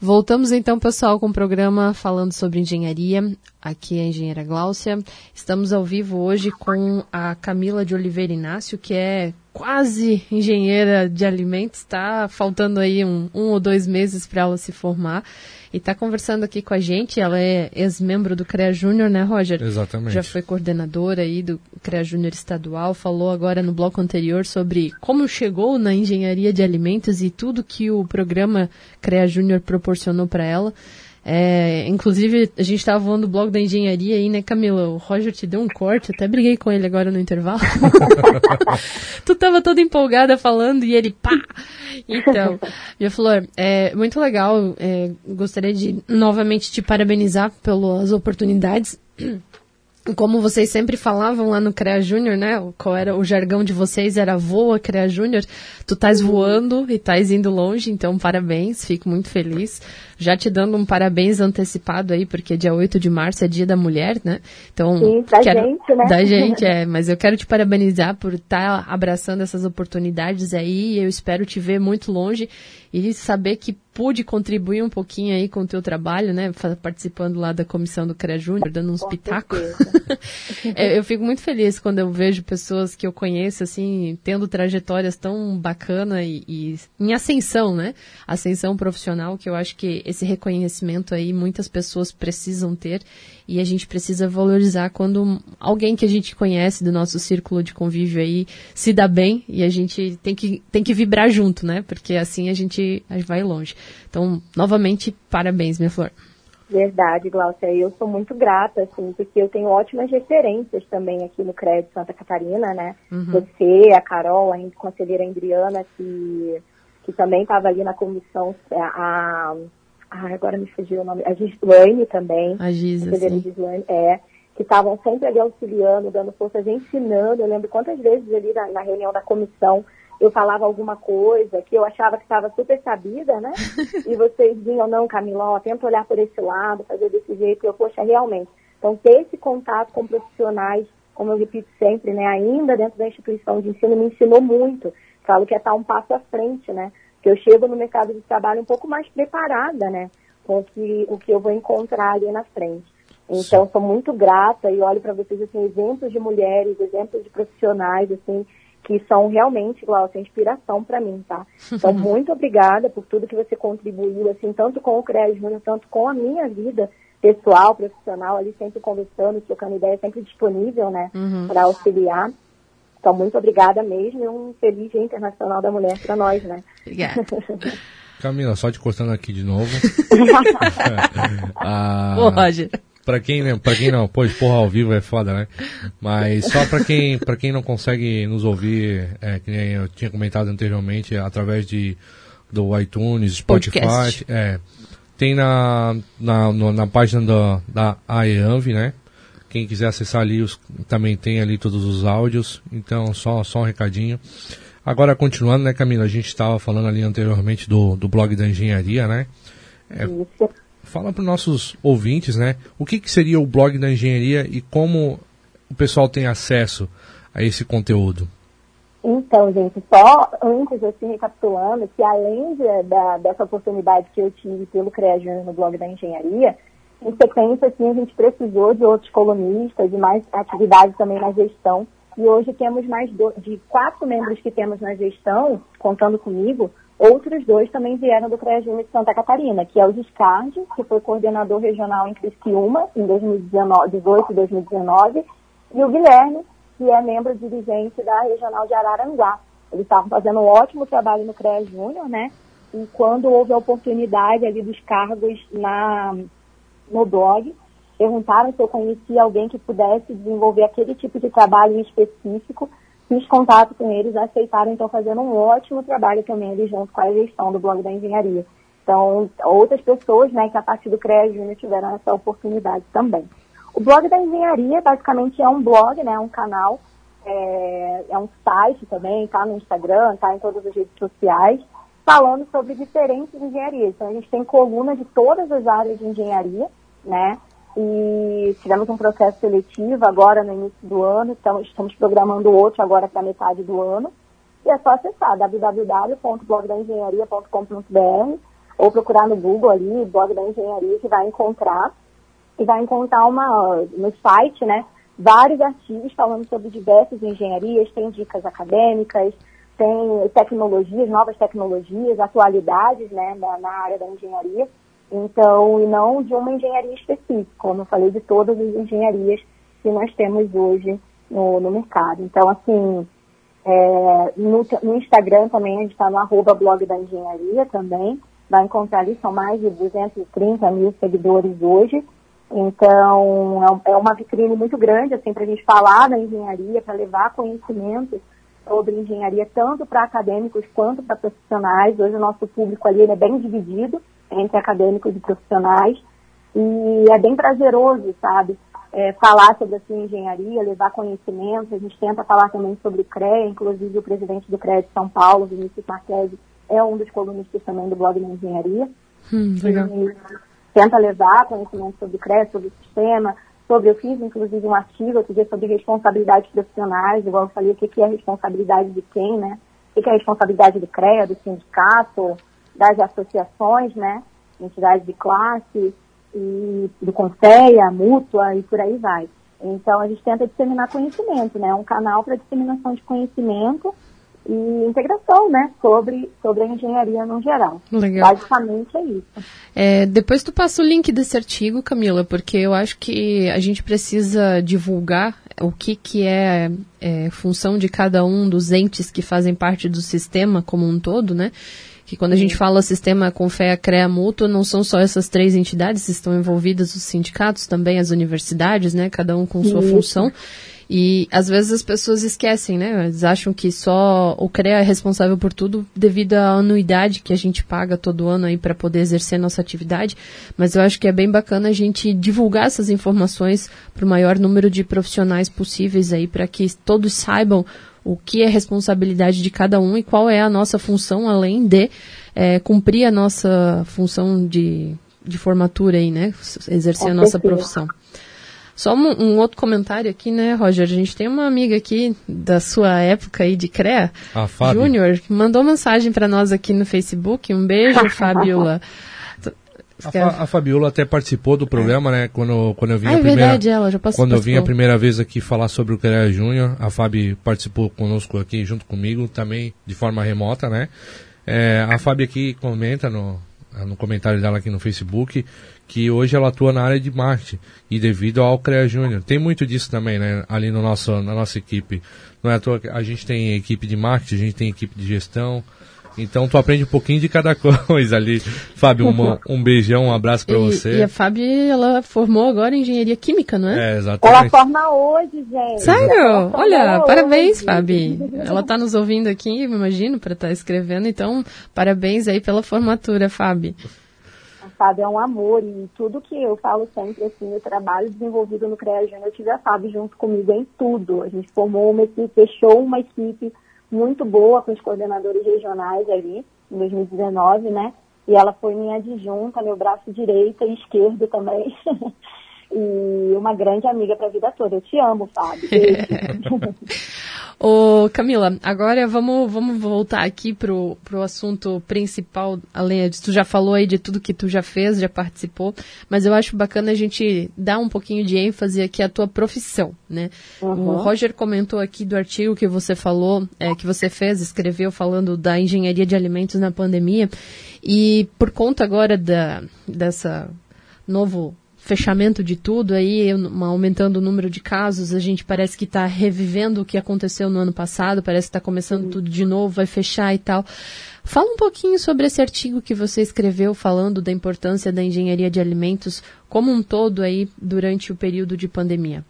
Voltamos então, pessoal, com o programa falando sobre engenharia. Aqui é a engenheira Gláucia. Estamos ao vivo hoje com a Camila de Oliveira Inácio, que é quase engenheira de alimentos. Está faltando aí um, um ou dois meses para ela se formar e está conversando aqui com a gente. Ela é ex-membro do CREA Júnior, né, Roger? Exatamente. Já foi coordenadora aí do CREA Júnior estadual, falou agora no bloco anterior sobre como chegou na engenharia de alimentos e tudo que o programa CREA Júnior proporcionou para ela. É, inclusive, a gente estava falando do blog da engenharia aí, né, Camila? O Roger te deu um corte, até briguei com ele agora no intervalo. tu tava toda empolgada falando e ele pá! Então, minha Flor, é muito legal. É, gostaria de novamente te parabenizar pelas oportunidades como vocês sempre falavam lá no CREA Júnior, né? Qual era o jargão de vocês? Era voa, CREA Júnior. Tu estás voando e estás indo longe, então parabéns, fico muito feliz. Já te dando um parabéns antecipado aí, porque dia 8 de março é dia da mulher, né? Então, Sim, da quero, gente, né? Da gente, é. Mas eu quero te parabenizar por estar tá abraçando essas oportunidades aí. Eu espero te ver muito longe e saber que pude contribuir um pouquinho aí com o teu trabalho, né? Participando lá da comissão do CREA Júnior, dando uns pitacos. É, eu fico muito feliz quando eu vejo pessoas que eu conheço, assim, tendo trajetórias tão bacanas e, e em ascensão, né? Ascensão profissional, que eu acho que esse reconhecimento aí muitas pessoas precisam ter e a gente precisa valorizar quando alguém que a gente conhece do nosso círculo de convívio aí se dá bem e a gente tem que, tem que vibrar junto, né? Porque assim a gente vai longe. Então, novamente, parabéns, minha flor. Verdade, Glaucia. Eu sou muito grata, assim, porque eu tenho ótimas referências também aqui no Crédito Santa Catarina, né? Uhum. Você, a Carol, a conselheira Indriana, que, que também estava ali na comissão, a, a, agora me fugiu o nome, a Gislaine também. A Gisa, sim. Gislaine, é, que estavam sempre ali auxiliando, dando forças, ensinando. Eu lembro quantas vezes ali na, na reunião da comissão eu falava alguma coisa que eu achava que estava super sabida, né? e vocês diziam, não, Camila, ó, tenta olhar por esse lado, fazer desse jeito. E eu, poxa, realmente. Então, ter esse contato com profissionais, como eu repito sempre, né, ainda dentro da instituição de ensino, me ensinou muito. Falo que é estar um passo à frente, né? Que eu chego no mercado de trabalho um pouco mais preparada, né? Com o que, o que eu vou encontrar ali na frente. Então, sou muito grata e olho para vocês, assim, exemplos de mulheres, exemplos de profissionais, assim, que são realmente, Glaucia, inspiração para mim, tá? Então, muito obrigada por tudo que você contribuiu, assim, tanto com o CREA Júnior, tanto com a minha vida pessoal, profissional, ali sempre conversando, trocando ideia, sempre disponível, né, uhum. para auxiliar. Então, muito obrigada mesmo e um feliz Dia Internacional da Mulher para nós, né? Obrigada. Camila, só te cortando aqui de novo. ah, Ô, Pra quem, né, pra quem não, pois porra ao vivo é foda, né? Mas só pra quem, pra quem não consegue nos ouvir, é, que nem eu tinha comentado anteriormente, através de, do iTunes, Spotify, Podcast. é, tem na, na, no, na página da, da AEANV, né? Quem quiser acessar ali, os, também tem ali todos os áudios, então só, só um recadinho. Agora, continuando, né, Camila, a gente estava falando ali anteriormente do, do blog da engenharia, né? É, Isso fala para os nossos ouvintes, né? O que, que seria o blog da engenharia e como o pessoal tem acesso a esse conteúdo? Então, gente, só antes, assim, recapitulando, que além de, da, dessa oportunidade que eu tive pelo CREA no blog da engenharia, em sequência, assim, a gente precisou de outros colunistas, de mais atividades também na gestão, e hoje temos mais do, de quatro membros que temos na gestão, contando comigo, Outros dois também vieram do CREA Júnior de Santa Catarina, que é o Giscard, que foi coordenador regional em Criciúma em 2018 e 2019, e o Guilherme, que é membro dirigente da Regional de Araranguá. Eles estavam fazendo um ótimo trabalho no CREA Júnior, né? E quando houve a oportunidade ali dos cargos na, no blog, perguntaram se eu conhecia alguém que pudesse desenvolver aquele tipo de trabalho específico. Fiz contato com eles, aceitaram então fazendo um ótimo trabalho também ali junto com a gestão do blog da engenharia. Então, outras pessoas, né, que a partir do CREA Júnior tiveram essa oportunidade também. O blog da engenharia basicamente é um blog, né, um canal, é, é um site também, está no Instagram, está em todas as redes sociais, falando sobre diferentes engenharias. Então a gente tem coluna de todas as áreas de engenharia, né? E tivemos um processo seletivo agora no início do ano, então estamos programando outro agora para metade do ano. E é só acessar www.blogdaengenharia.com.br ou procurar no Google ali, blog da engenharia, que vai encontrar e vai encontrar uma, no site, né, vários artigos falando sobre diversas engenharias, tem dicas acadêmicas, tem tecnologias, novas tecnologias, atualidades, né, na, na área da engenharia. Então, e não de uma engenharia específica, como eu falei, de todas as engenharias que nós temos hoje no, no mercado. Então, assim, é, no, no, Instagram também, a gente está no arroba blog da engenharia também, vai encontrar ali, são mais de 230 mil seguidores hoje, então, é, é uma vitrine muito grande, assim, para a gente falar da engenharia, para levar conhecimento sobre engenharia, tanto para acadêmicos quanto para profissionais. Hoje o nosso público ali é bem dividido entre acadêmicos e profissionais. E é bem prazeroso, sabe? É, falar sobre a sua engenharia, levar conhecimento. A gente tenta falar também sobre o CREA, inclusive o presidente do CREA de São Paulo, Vinícius Marquesi, é um dos colunistas também do blog da engenharia. Hum, legal. E, tenta levar conhecimento sobre o CREA, sobre o sistema, sobre, eu fiz inclusive um artigo outro dia sobre responsabilidades profissionais, igual eu falei, o que, que é responsabilidade de quem, né? O que, que é responsabilidade do CREA, do sindicato, das associações, né? Entidades de classe, e do CONSEA, mútua e por aí vai. Então a gente tenta disseminar conhecimento, né? Um canal para disseminação de conhecimento e integração, né, sobre, sobre a engenharia no geral. Legal. Basicamente é isso. É, depois tu passa o link desse artigo, Camila, porque eu acho que a gente precisa divulgar o que, que é, é função de cada um dos entes que fazem parte do sistema como um todo, né? Que quando a gente fala sistema com fé, CREA, mútuo, não são só essas três entidades, estão envolvidas os sindicatos, também as universidades, né, cada um com sua Isso. função. E às vezes as pessoas esquecem, né? Eles acham que só o CREA é responsável por tudo devido à anuidade que a gente paga todo ano aí para poder exercer nossa atividade. Mas eu acho que é bem bacana a gente divulgar essas informações para o maior número de profissionais possíveis aí para que todos saibam o que é responsabilidade de cada um e qual é a nossa função além de é, cumprir a nossa função de, de formatura aí, né? Exercer a nossa profissão. Só um, um, outro comentário aqui, né, Roger? A gente tem uma amiga aqui da sua época aí de CREA, Júnior, que mandou mensagem para nós aqui no Facebook. Um beijo, Fabiola. A, Fa a, Fabiola até participou do programa, né? Quando, quando eu vim ah, a é primeira, verdade, ela já Quando eu vim a primeira vez aqui falar sobre o CREA Júnior, a Fabi participou conosco aqui junto comigo, também de forma remota, né? É, a Fabi aqui comenta no, no comentário dela aqui no Facebook que hoje ela atua na área de marketing e devido ao CREA Júnior. Tem muito disso também, né, ali no nosso, na nossa equipe. Não é à toa que a gente tem equipe de marketing, a gente tem equipe de gestão. Então tu aprende um pouquinho de cada coisa ali. Fábio, um, um beijão, um abraço para você. E a Fábio, ela formou agora em engenharia química, não é? É, exatamente. Ela forma hoje, gente. Sério? Olha, parabéns, Fábio. Ela está nos ouvindo aqui, me imagino, para estar tá escrevendo. Então, parabéns aí pela formatura, Fábio sabe, é um amor e tudo que eu falo sempre, assim, o trabalho desenvolvido no CREA Júnior, eu tive a Fábio junto comigo em tudo. A gente formou uma equipe, fechou uma equipe muito boa com os coordenadores regionais ali, em 2019, né? E ela foi minha adjunta, meu braço direito e esquerdo também. e uma grande amiga para a vida toda. Eu te amo, Fábio. Ô, Camila, agora vamos, vamos voltar aqui pro, pro assunto principal, além de tu já falou aí de tudo que tu já fez, já participou, mas eu acho bacana a gente dar um pouquinho de ênfase aqui à tua profissão, né? Uhum. O Roger comentou aqui do artigo que você falou, é, que você fez, escreveu falando da engenharia de alimentos na pandemia, e por conta agora da, dessa novo fechamento de tudo aí, aumentando o número de casos, a gente parece que está revivendo o que aconteceu no ano passado, parece que está começando uhum. tudo de novo, vai fechar e tal. Fala um pouquinho sobre esse artigo que você escreveu falando da importância da engenharia de alimentos como um todo aí durante o período de pandemia.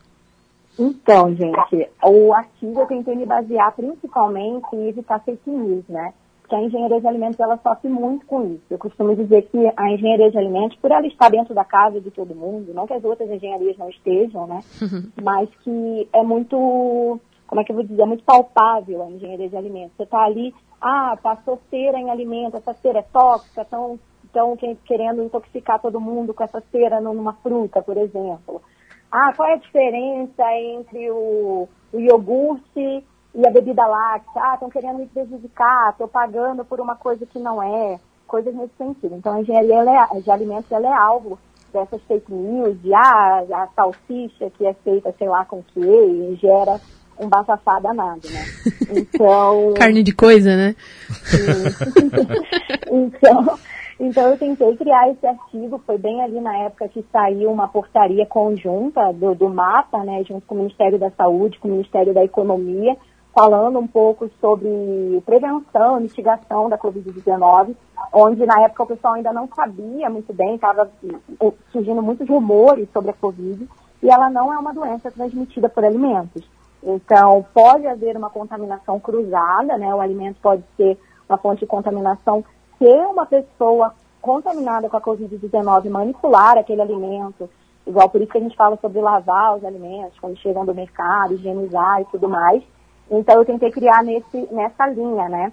Então, gente, o artigo eu tentei me basear principalmente em evitar fake news, né? Que a engenharia de alimentos ela sofre muito com isso. Eu costumo dizer que a engenharia de alimentos, por ela estar dentro da casa de todo mundo, não que as outras engenharias não estejam, né? Uhum. Mas que é muito, como é que eu vou dizer, é muito palpável a engenharia de alimentos. Você está ali, ah, passou cera em alimento, essa cera é tóxica, estão tão querendo intoxicar todo mundo com essa cera numa fruta, por exemplo. Ah, qual é a diferença entre o, o iogurte e a bebida láctea, ah, estão querendo me prejudicar, estou pagando por uma coisa que não é, coisas nesse sentido. Então, a engenharia é, de alimentos ela é alvo dessas fake news, de ah, a salsicha que é feita, sei lá com que, e gera um bafafá danado, né? Então... Carne de coisa, né? então, então eu tentei criar esse artigo, foi bem ali na época que saiu uma portaria conjunta do, do MAPA, né, junto com o Ministério da Saúde, com o Ministério da Economia, falando um pouco sobre prevenção, mitigação da Covid-19, onde na época o pessoal ainda não sabia muito bem, estava eh, surgindo muitos rumores sobre a Covid, e ela não é uma doença transmitida por alimentos. Então, pode haver uma contaminação cruzada, né? O alimento pode ser uma fonte de contaminação se uma pessoa contaminada com a Covid-19 manipular aquele alimento, igual por isso que a gente fala sobre lavar os alimentos quando chegam do mercado, higienizar e tudo mais. Então eu tentei criar nesse, nessa linha, né?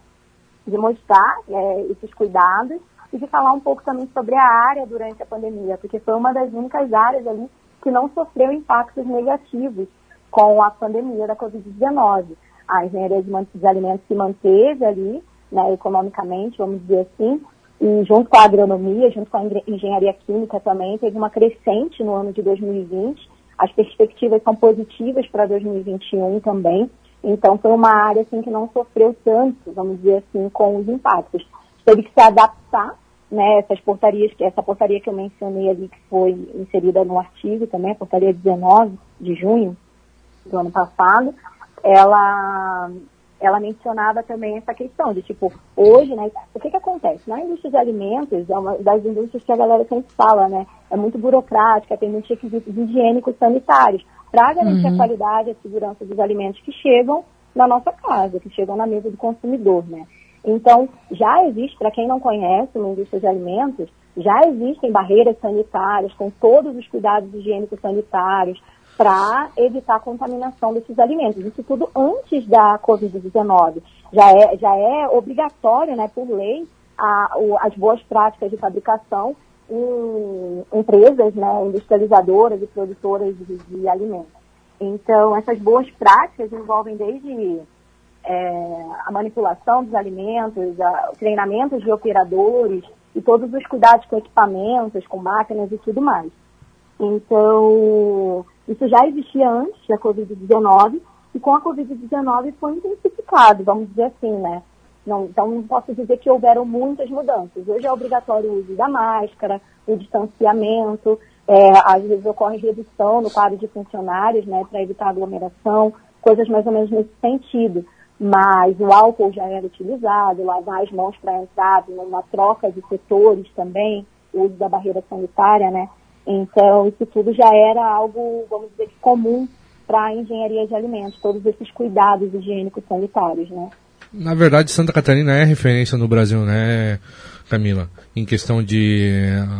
De mostrar é, esses cuidados e de falar um pouco também sobre a área durante a pandemia, porque foi uma das únicas áreas ali que não sofreu impactos negativos com a pandemia da Covid-19. A engenharia de alimentos se manteve ali, né, economicamente, vamos dizer assim, e junto com a agronomia, junto com a engenharia química também, teve uma crescente no ano de 2020. As perspectivas são positivas para 2021 também. Então, foi uma área assim, que não sofreu tanto, vamos dizer assim, com os impactos. Teve que se adaptar, né, essas portarias, essa portaria que eu mencionei ali, que foi inserida no artigo também, a portaria 19 de junho do ano passado, ela, ela mencionava também essa questão de, tipo, hoje, né, o que que acontece? Na indústria de alimentos, é uma das indústrias que a galera sempre fala, né, é muito burocrática, tem muitos requisitos higiênicos sanitários para garantir uhum. a qualidade e a segurança dos alimentos que chegam na nossa casa, que chegam na mesa do consumidor, né? Então, já existe, para quem não conhece uma indústria de alimentos, já existem barreiras sanitárias com todos os cuidados higiênicos sanitários para evitar a contaminação desses alimentos. Isso tudo antes da Covid-19. Já é, já é obrigatório, né, por lei, a, o, as boas práticas de fabricação em empresas, né, industrializadoras e produtoras de, de alimentos. Então, essas boas práticas envolvem desde é, a manipulação dos alimentos, a, treinamentos de operadores e todos os cuidados com equipamentos, com máquinas e tudo mais. Então, isso já existia antes da Covid-19 e com a Covid-19 foi intensificado, vamos dizer assim, né? Não, então, não posso dizer que houveram muitas mudanças. Hoje é obrigatório o uso da máscara, o distanciamento, é, às vezes ocorre redução no quadro de funcionários, né, para evitar aglomeração, coisas mais ou menos nesse sentido. Mas o álcool já era utilizado, lavar as mãos para entrar, numa troca de setores também, o uso da barreira sanitária, né? Então, isso tudo já era algo, vamos dizer, comum para a engenharia de alimentos, todos esses cuidados higiênicos sanitários, né? Na verdade, Santa Catarina é referência no Brasil, né, Camila? Em questão de.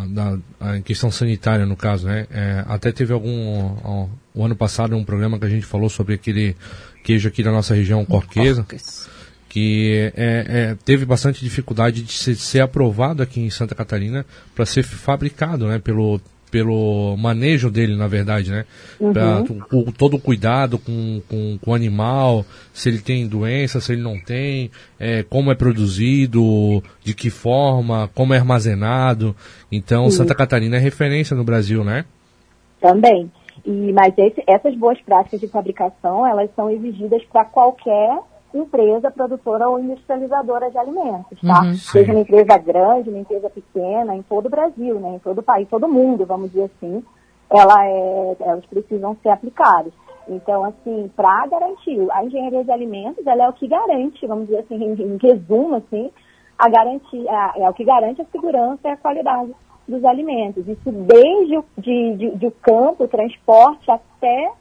Da, em questão sanitária, no caso, né? É, até teve algum. Ó, o ano passado, um programa que a gente falou sobre aquele queijo aqui da nossa região, Corquesa. Que é, é, teve bastante dificuldade de ser, ser aprovado aqui em Santa Catarina para ser fabricado né, pelo, pelo manejo dele, na verdade, né? Uhum. Pra, o, todo o cuidado com, com, com, o animal, se ele tem doença, se ele não tem, é, como é produzido, de que forma, como é armazenado. Então, Santa Catarina é referência no Brasil, né? Também. E, mas esse, essas boas práticas de fabricação, elas são exigidas para qualquer empresa produtora ou industrializadora de alimentos, tá? Uhum, Seja uma empresa grande, uma empresa pequena, em todo o Brasil, né? Em todo o país, todo mundo, vamos dizer assim, ela é, elas precisam ser aplicadas. Então, assim, para garantir, a engenharia de alimentos, ela é o que garante, vamos dizer assim, em, em resumo, assim, a garantia, é o que garante a segurança e a qualidade dos alimentos. Isso desde o de, de, de campo, transporte, até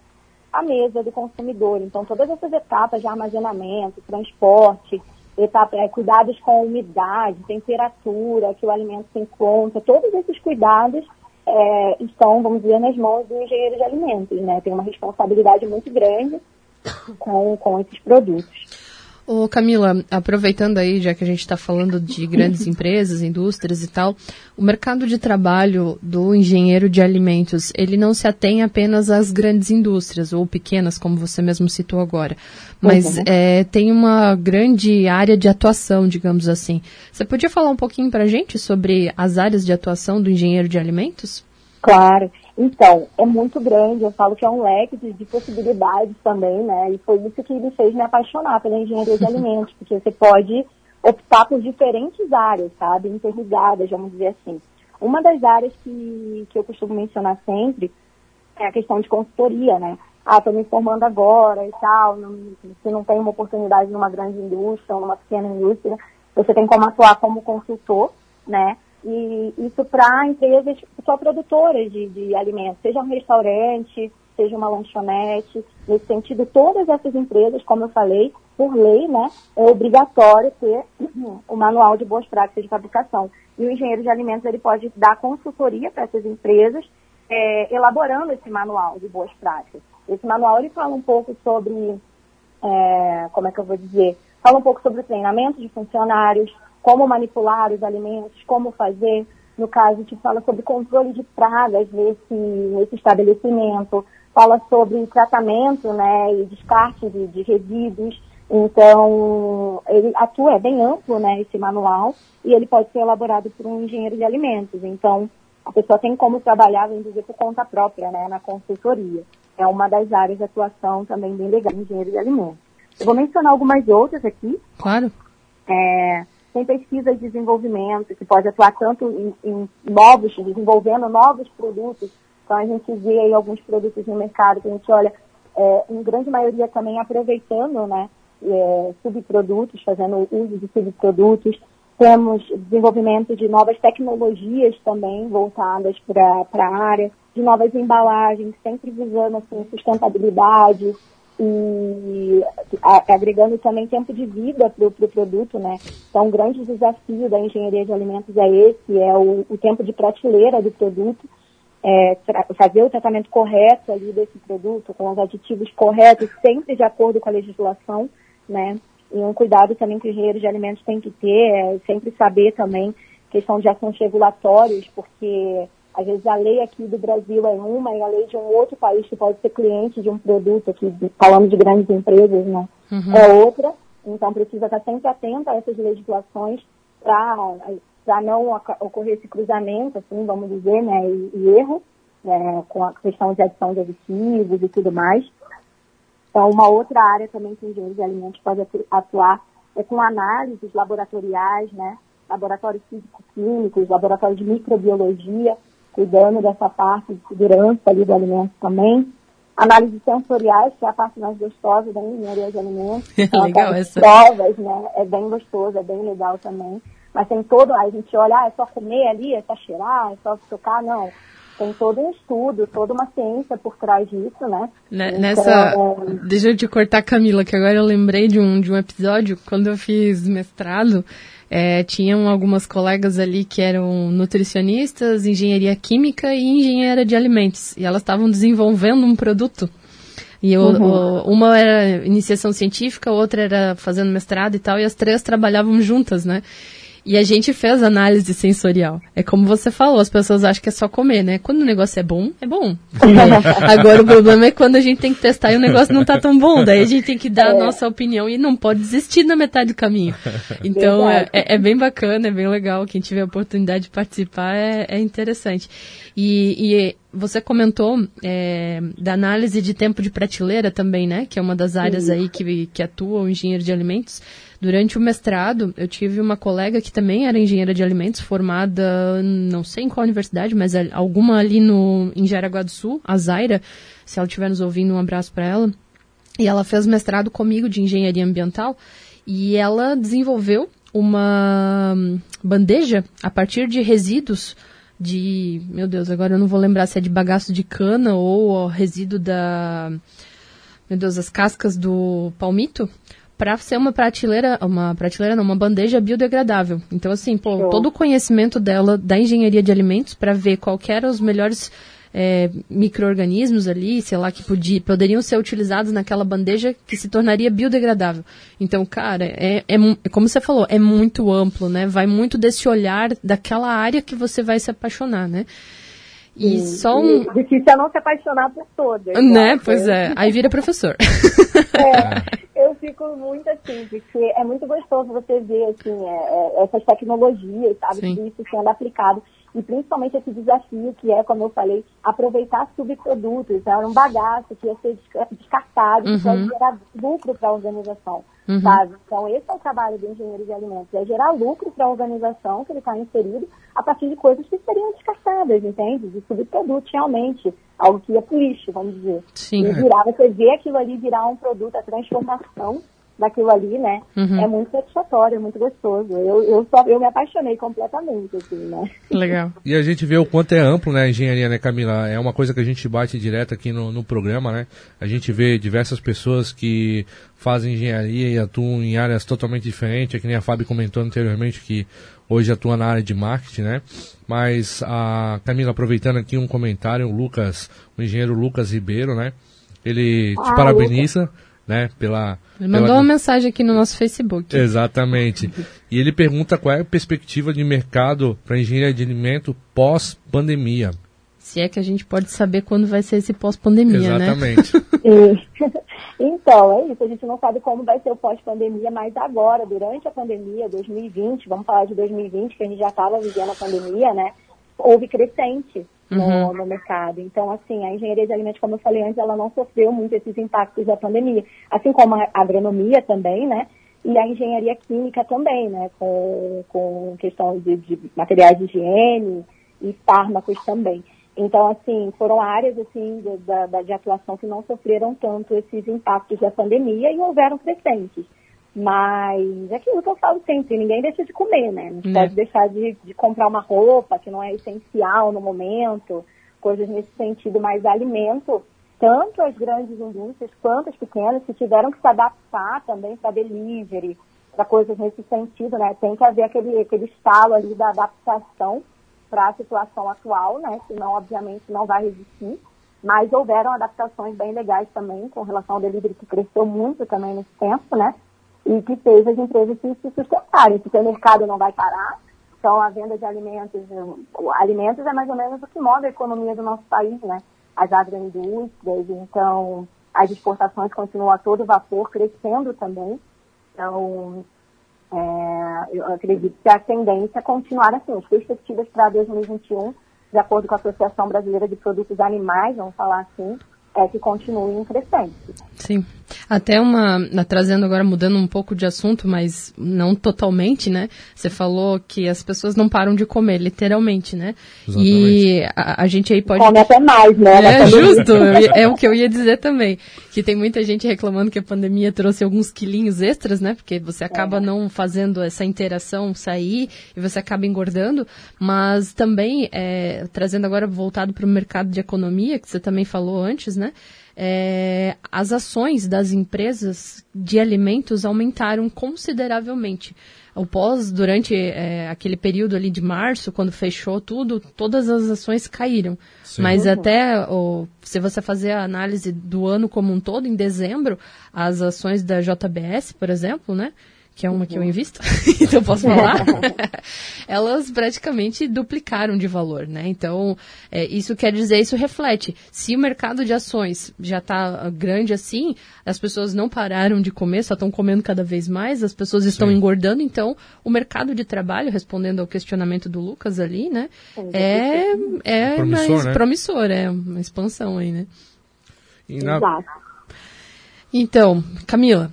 a mesa do consumidor. Então, todas essas etapas de armazenamento, transporte, etapa, é, cuidados com umidade, temperatura que o alimento se encontra, todos esses cuidados é, estão, vamos dizer, nas mãos do engenheiro de alimentos, né? Tem uma responsabilidade muito grande com, com esses produtos. Ô Camila, aproveitando aí, já que a gente está falando de grandes empresas, indústrias e tal, o mercado de trabalho do engenheiro de alimentos, ele não se atém apenas às grandes indústrias, ou pequenas, como você mesmo citou agora, mas uhum. é, tem uma grande área de atuação, digamos assim. Você podia falar um pouquinho para a gente sobre as áreas de atuação do engenheiro de alimentos? Claro. Então, é muito grande, eu falo que é um leque de, de, possibilidades também, né? E foi isso que me fez me apaixonar pela engenharia de alimentos, porque você pode optar por diferentes áreas, sabe? Interligadas, vamos dizer assim. Uma das áreas que, que eu costumo mencionar sempre é a questão de consultoria, né? Ah, estou me formando agora e tal, não, se não tem uma oportunidade numa grande indústria ou numa pequena indústria, você tem como atuar como consultor, né? E isso para empresas só produtoras de, de alimentos, seja um restaurante, seja uma lanchonete. Nesse sentido, todas essas empresas, como eu falei, por lei, né, é obrigatório ter o manual de boas práticas de fabricação. E o engenheiro de alimentos ele pode dar consultoria para essas empresas, é, elaborando esse manual de boas práticas. Esse manual ele fala um pouco sobre, é, como é que eu vou dizer, fala um pouco sobre o treinamento de funcionários, como manipular os alimentos, como fazer. No caso, te fala sobre controle de pragas nesse, nesse estabelecimento, fala sobre tratamento né, e descarte de, de resíduos. Então, ele atua, é bem amplo né, esse manual e ele pode ser elaborado por um engenheiro de alimentos. Então, a pessoa tem como trabalhar, vamos dizer, por conta própria, né, na consultoria. É uma das áreas de atuação também bem legal, engenheiro de alimentos. Eu vou mencionar algumas outras aqui. Claro. É, tem pesquisa de desenvolvimento, que pode atuar tanto em, em, novos, desenvolvendo novos produtos. Então a gente vê aí alguns produtos no mercado que a gente olha, é, em grande maioria também aproveitando, né, é, subprodutos, fazendo uso de subprodutos. Temos desenvolvimento de novas tecnologias também voltadas para a área, de novas embalagens, sempre visando assim, sustentabilidade, e agregando também tempo de vida para o pro produto, né? Então, um grande desafio da engenharia de alimentos é esse, é o, o tempo de prateleira do produto, é, fazer o tratamento correto ali desse produto, com os aditivos corretos, sempre de acordo com a legislação, né? E um cuidado também que o engenheiro de alimentos tem que ter, é sempre saber também questão de ações regulatórios, porque às vezes a lei aqui do Brasil é uma e a lei de um outro país que pode ser cliente de um produto, aqui falando de grandes empresas, né, uhum. é outra. Então precisa estar sempre atento a essas legislações para não ocorrer esse cruzamento, assim, vamos dizer, né, e, e erro, né, com a questão de adição de aditivos e tudo mais. Então, uma outra área também que o engenheiro de alimentos pode atuar é com análises laboratoriais, né, laboratórios físico-químicos, laboratórios de microbiologia, cuidando dessa parte de segurança ali do alimento também. Análises sensoriais, que é a parte mais gostosa da engenharia de alimentos. legal essa. Provas, né? É bem gostoso, é bem legal também. Mas tem todo, a gente olha, ah, é só comer ali, é só cheirar, é só tocar, não. Tem todo um estudo, toda uma ciência por trás disso, né? Nessa. Então, é... Deixa eu te cortar, Camila, que agora eu lembrei de um, de um episódio, quando eu fiz mestrado, é, tinham algumas colegas ali que eram nutricionistas, engenharia química e engenheira de alimentos. E elas estavam desenvolvendo um produto. E eu, uhum. uma era iniciação científica, outra era fazendo mestrado e tal, e as três trabalhavam juntas, né? E a gente fez análise sensorial. É como você falou, as pessoas acham que é só comer, né? Quando o negócio é bom, é bom. Agora o problema é quando a gente tem que testar e o negócio não tá tão bom. Daí a gente tem que dar a é. nossa opinião e não pode desistir na metade do caminho. Então é, é, é, bem bacana, é bem legal. Quem tiver a oportunidade de participar é, é interessante. E, e, você comentou é, da análise de tempo de prateleira também, né? Que é uma das áreas aí que, que atua o engenheiro de alimentos. Durante o mestrado, eu tive uma colega que também era engenheira de alimentos, formada, não sei em qual universidade, mas alguma ali no, em Jaraguá do Sul, a Zaira. Se ela estiver nos ouvindo, um abraço para ela. E ela fez mestrado comigo de engenharia ambiental e ela desenvolveu uma bandeja a partir de resíduos de, meu Deus, agora eu não vou lembrar se é de bagaço de cana ou resíduo da, meu Deus, as cascas do palmito, para ser uma prateleira, uma prateleira não, uma bandeja biodegradável. Então, assim, pô, todo o conhecimento dela da engenharia de alimentos para ver qual eram os melhores é, micro-organismos ali, sei lá, que podia, poderiam ser utilizados naquela bandeja que se tornaria biodegradável. Então, cara, é, é, é, como você falou, é muito amplo, né? Vai muito desse olhar daquela área que você vai se apaixonar, né? E Sim, só um. E difícil é não se apaixonar por todas. Né? Pois é. Aí vira professor. É, fico muito assim, porque é muito gostoso você ver assim, é, é, essas tecnologias, sabe? Tudo isso sendo aplicado e principalmente esse desafio que é, como eu falei, aproveitar subprodutos, era né? um bagaço que ia ser descartado, uhum. que ia gerar lucro para a organização, uhum. sabe? Então esse é o trabalho do engenheiro de alimentos, é gerar lucro para a organização que ele está inserido a partir de coisas que seriam descartadas, entende? De subprodutos realmente, algo que ia para o lixo, vamos dizer. Sim. E virar, você vê aquilo ali virar um produto, a transformação daquilo ali, né? Uhum. É muito satisfatório, é muito gostoso. Eu, eu, só, eu me apaixonei completamente, assim, né? Legal. E a gente vê o quanto é amplo, né, a engenharia, né, Camila? É uma coisa que a gente bate direto aqui no, no programa, né? A gente vê diversas pessoas que fazem engenharia e atuam em áreas totalmente diferentes, é que nem a Fábio comentou anteriormente que hoje atua na área de marketing, né? Mas a Camila, aproveitando aqui um comentário, o Lucas, o engenheiro Lucas Ribeiro, né? Ele te ah, parabeniza. Lucas né? Pela, ele mandou pela... uma mensagem aqui no nosso Facebook. Exatamente. e ele pergunta qual é a perspectiva de mercado para engenharia de alimento pós-pandemia. Se é que a gente pode saber quando vai ser esse pós-pandemia, né? Exatamente. Né? então, é isso. A gente não sabe como vai ser o pós-pandemia, mas agora, durante a pandemia, 2020, vamos falar de 2020, que a gente já estava vivendo a pandemia, né? Houve crescente no, uhum. no, mercado. Então, assim, a engenharia de alimentos, como eu falei antes, ela não sofreu muito esses impactos da pandemia, assim como a agronomia também, né? E a engenharia química também, né? Com, com questão de, de materiais de higiene e fármacos também. Então, assim, foram áreas assim de, de, de atuação que não sofreram tanto esses impactos da pandemia e houveram crescentes. Mas é aquilo que eu falo sempre, ninguém deixa de comer, né? Não né. pode deixar de, de comprar uma roupa que não é essencial no momento, coisas nesse sentido, mas alimento, tanto as grandes indústrias quanto as pequenas, que tiveram que se adaptar também para delivery, para coisas nesse sentido, né? Tem que haver aquele, aquele estalo ali da adaptação para a situação atual, né? Senão, obviamente, não vai resistir. Mas houveram adaptações bem legais também com relação ao delivery, que cresceu muito também nesse tempo, né? E que fez as empresas se, se sustentarem, porque o mercado não vai parar. Então, a venda de alimentos, alimentos é mais ou menos o que move a economia do nosso país, né? As agroindústrias, então, as exportações continuam a todo vapor, crescendo também. Então, é, eu acredito que a tendência é continuar assim. As perspectivas para 2021, de acordo com a Associação Brasileira de Produtos Animais, vamos falar assim, é que continuem crescendo. Sim. Até uma, trazendo agora, mudando um pouco de assunto, mas não totalmente, né? Você falou que as pessoas não param de comer, literalmente, né? Exatamente. E a, a, gente aí pode... Come até mais, né? É justo, é o que eu ia dizer também. Que tem muita gente reclamando que a pandemia trouxe alguns quilinhos extras, né? Porque você acaba é. não fazendo essa interação sair e você acaba engordando, mas também, é, trazendo agora voltado para o mercado de economia, que você também falou antes, né? É, as ações das empresas de alimentos aumentaram consideravelmente. O pós, durante é, aquele período ali de março, quando fechou tudo, todas as ações caíram. Sim. Mas até, o, se você fazer a análise do ano como um todo, em dezembro, as ações da JBS, por exemplo, né, que é uma que eu invisto, então posso falar, elas praticamente duplicaram de valor, né? Então, é, isso quer dizer, isso reflete. Se o mercado de ações já está grande assim, as pessoas não pararam de comer, só estão comendo cada vez mais, as pessoas estão Sim. engordando, então o mercado de trabalho, respondendo ao questionamento do Lucas ali, né? É, é, é promissor, mais né? promissor, é uma expansão aí, né? Na... Então, Camila,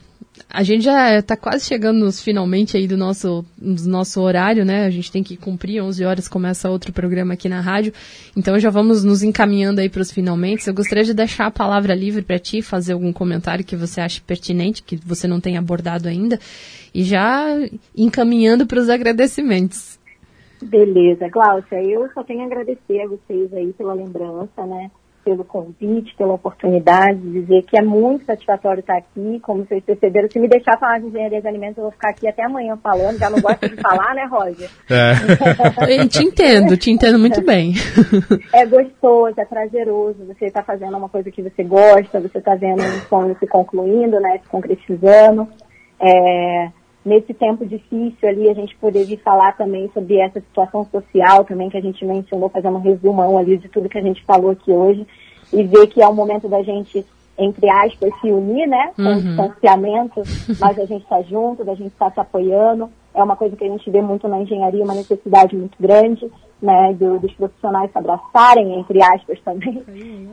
a gente já está quase chegando nos finalmente aí do nosso, do nosso horário, né? A gente tem que cumprir, 11 horas começa outro programa aqui na rádio. Então já vamos nos encaminhando aí para os finalmente. Eu gostaria de deixar a palavra livre para ti, fazer algum comentário que você acha pertinente, que você não tenha abordado ainda, e já encaminhando para os agradecimentos. Beleza, Glaucia, eu só tenho a agradecer a vocês aí pela lembrança, né? Pelo convite, pela oportunidade de dizer que é muito satisfatório estar aqui. Como vocês perceberam, se me deixar falar de engenharia de alimentos, eu vou ficar aqui até amanhã falando. Já não gosto de falar, né, Roger? É. eu te entendo, te entendo muito bem. É gostoso, é prazeroso. Você está fazendo uma coisa que você gosta, você está vendo um sonho se concluindo, né, se concretizando. É, nesse tempo difícil ali, a gente poder vir falar também sobre essa situação social também que a gente mencionou, fazendo um resumão ali de tudo que a gente falou aqui hoje e ver que é o momento da gente, entre aspas, se unir, né, com uhum. distanciamento, mas a gente está junto, da gente está se apoiando. É uma coisa que a gente vê muito na engenharia, uma necessidade muito grande, né, do, dos profissionais se abraçarem, entre aspas também,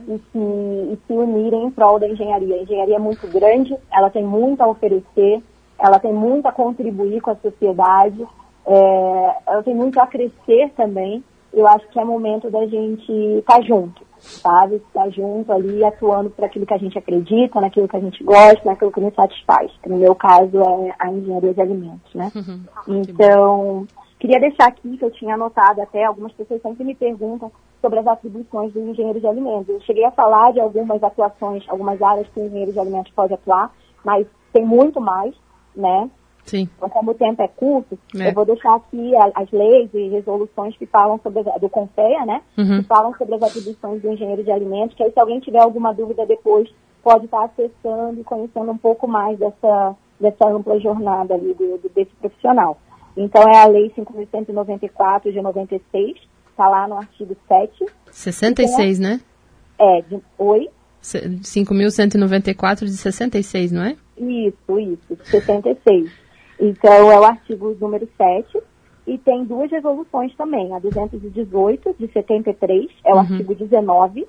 e se, e se unirem em prol da engenharia. A engenharia é muito grande, ela tem muito a oferecer, ela tem muito a contribuir com a sociedade, é, ela tem muito a crescer também. Eu acho que é momento da gente estar tá junto, sabe? Estar junto ali, atuando por aquilo que a gente acredita, naquilo que a gente gosta, naquilo que nos satisfaz. no meu caso é a engenharia de alimentos, né? Uhum, então, queria deixar aqui que eu tinha anotado até, algumas pessoas sempre me perguntam sobre as atribuições do engenheiro de alimentos. Eu cheguei a falar de algumas atuações, algumas áreas que o engenheiro de alimentos pode atuar, mas tem muito mais né? Sim. Então, como o tempo é curto, é. eu vou deixar aqui as leis e resoluções que falam sobre, do CONFEA, né? Uhum. Que falam sobre as atribuições do engenheiro de alimentos, que aí se alguém tiver alguma dúvida depois, pode estar acessando e conhecendo um pouco mais dessa, dessa ampla jornada ali do, do desse profissional. Então, é a Lei 5.194 de 96, está lá no artigo 7. 66, né? É, de, oi? 5.194 de 66, não é? Isso, isso, 66. Então, é o artigo número 7. E tem duas resoluções também, a 218 de 73, é o uhum. artigo 19,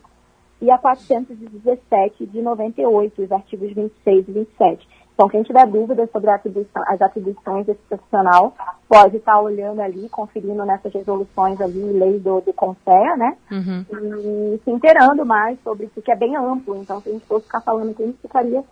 e a 417 de 98, os artigos 26 e 27. Então, quem tiver dúvidas sobre atribuição, as atribuições desse profissional, pode estar olhando ali, conferindo nessas resoluções ali, lei do, do CONSEA, né? Uhum. E se inteirando mais sobre isso, que é bem amplo. Então, se a gente fosse ficar falando aqui, a gente ficaria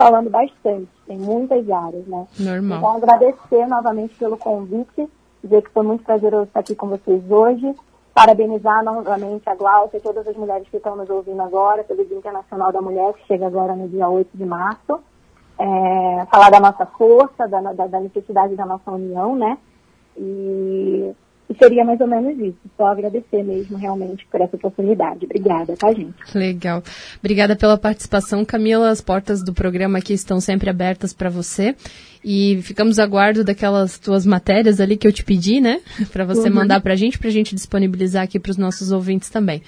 falando bastante. Tem muitas áreas, né? Normal. Então, agradecer novamente pelo convite, dizer que foi muito prazeroso estar aqui com vocês hoje. Parabenizar novamente a Glaucia e todas as mulheres que estão nos ouvindo agora, pelo Dia Internacional da Mulher, que chega agora no dia 8 de março é, falar da nossa força, da, da, da, necessidade da nossa união, né? E, e, seria mais ou menos isso. Só agradecer mesmo realmente por essa oportunidade. Obrigada, tá, gente? Legal. Obrigada pela participação, Camila. As portas do programa aqui estão sempre abertas para você. E ficamos aguardo daquelas tuas matérias ali que eu te pedi, né? Para você uhum. mandar para a gente, para a gente disponibilizar aqui para os nossos ouvintes também.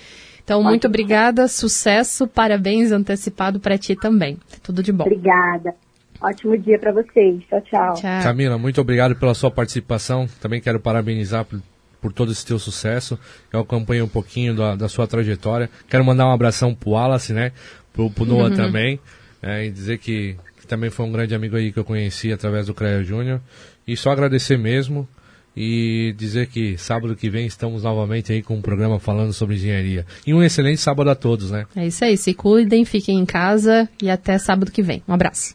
Então, muito obrigada, sucesso, parabéns antecipado para ti também. Tudo de bom. Obrigada. Ótimo dia para vocês. Tchau, tchau, tchau. Camila, muito obrigado pela sua participação. Também quero parabenizar por, por todo esse teu sucesso. Eu acompanhei um pouquinho da, da sua trajetória. Quero mandar um abração pro Wallace, né? Pro, pro Noah uhum. também. É, e dizer que, que, também foi um grande amigo aí que eu conheci através do CREA Júnior. E só agradecer mesmo e dizer que sábado que vem estamos novamente aí com um programa falando sobre engenharia. E um excelente sábado a todos, né? É isso aí, se cuidem, fiquem em casa e até sábado que vem. Um abraço.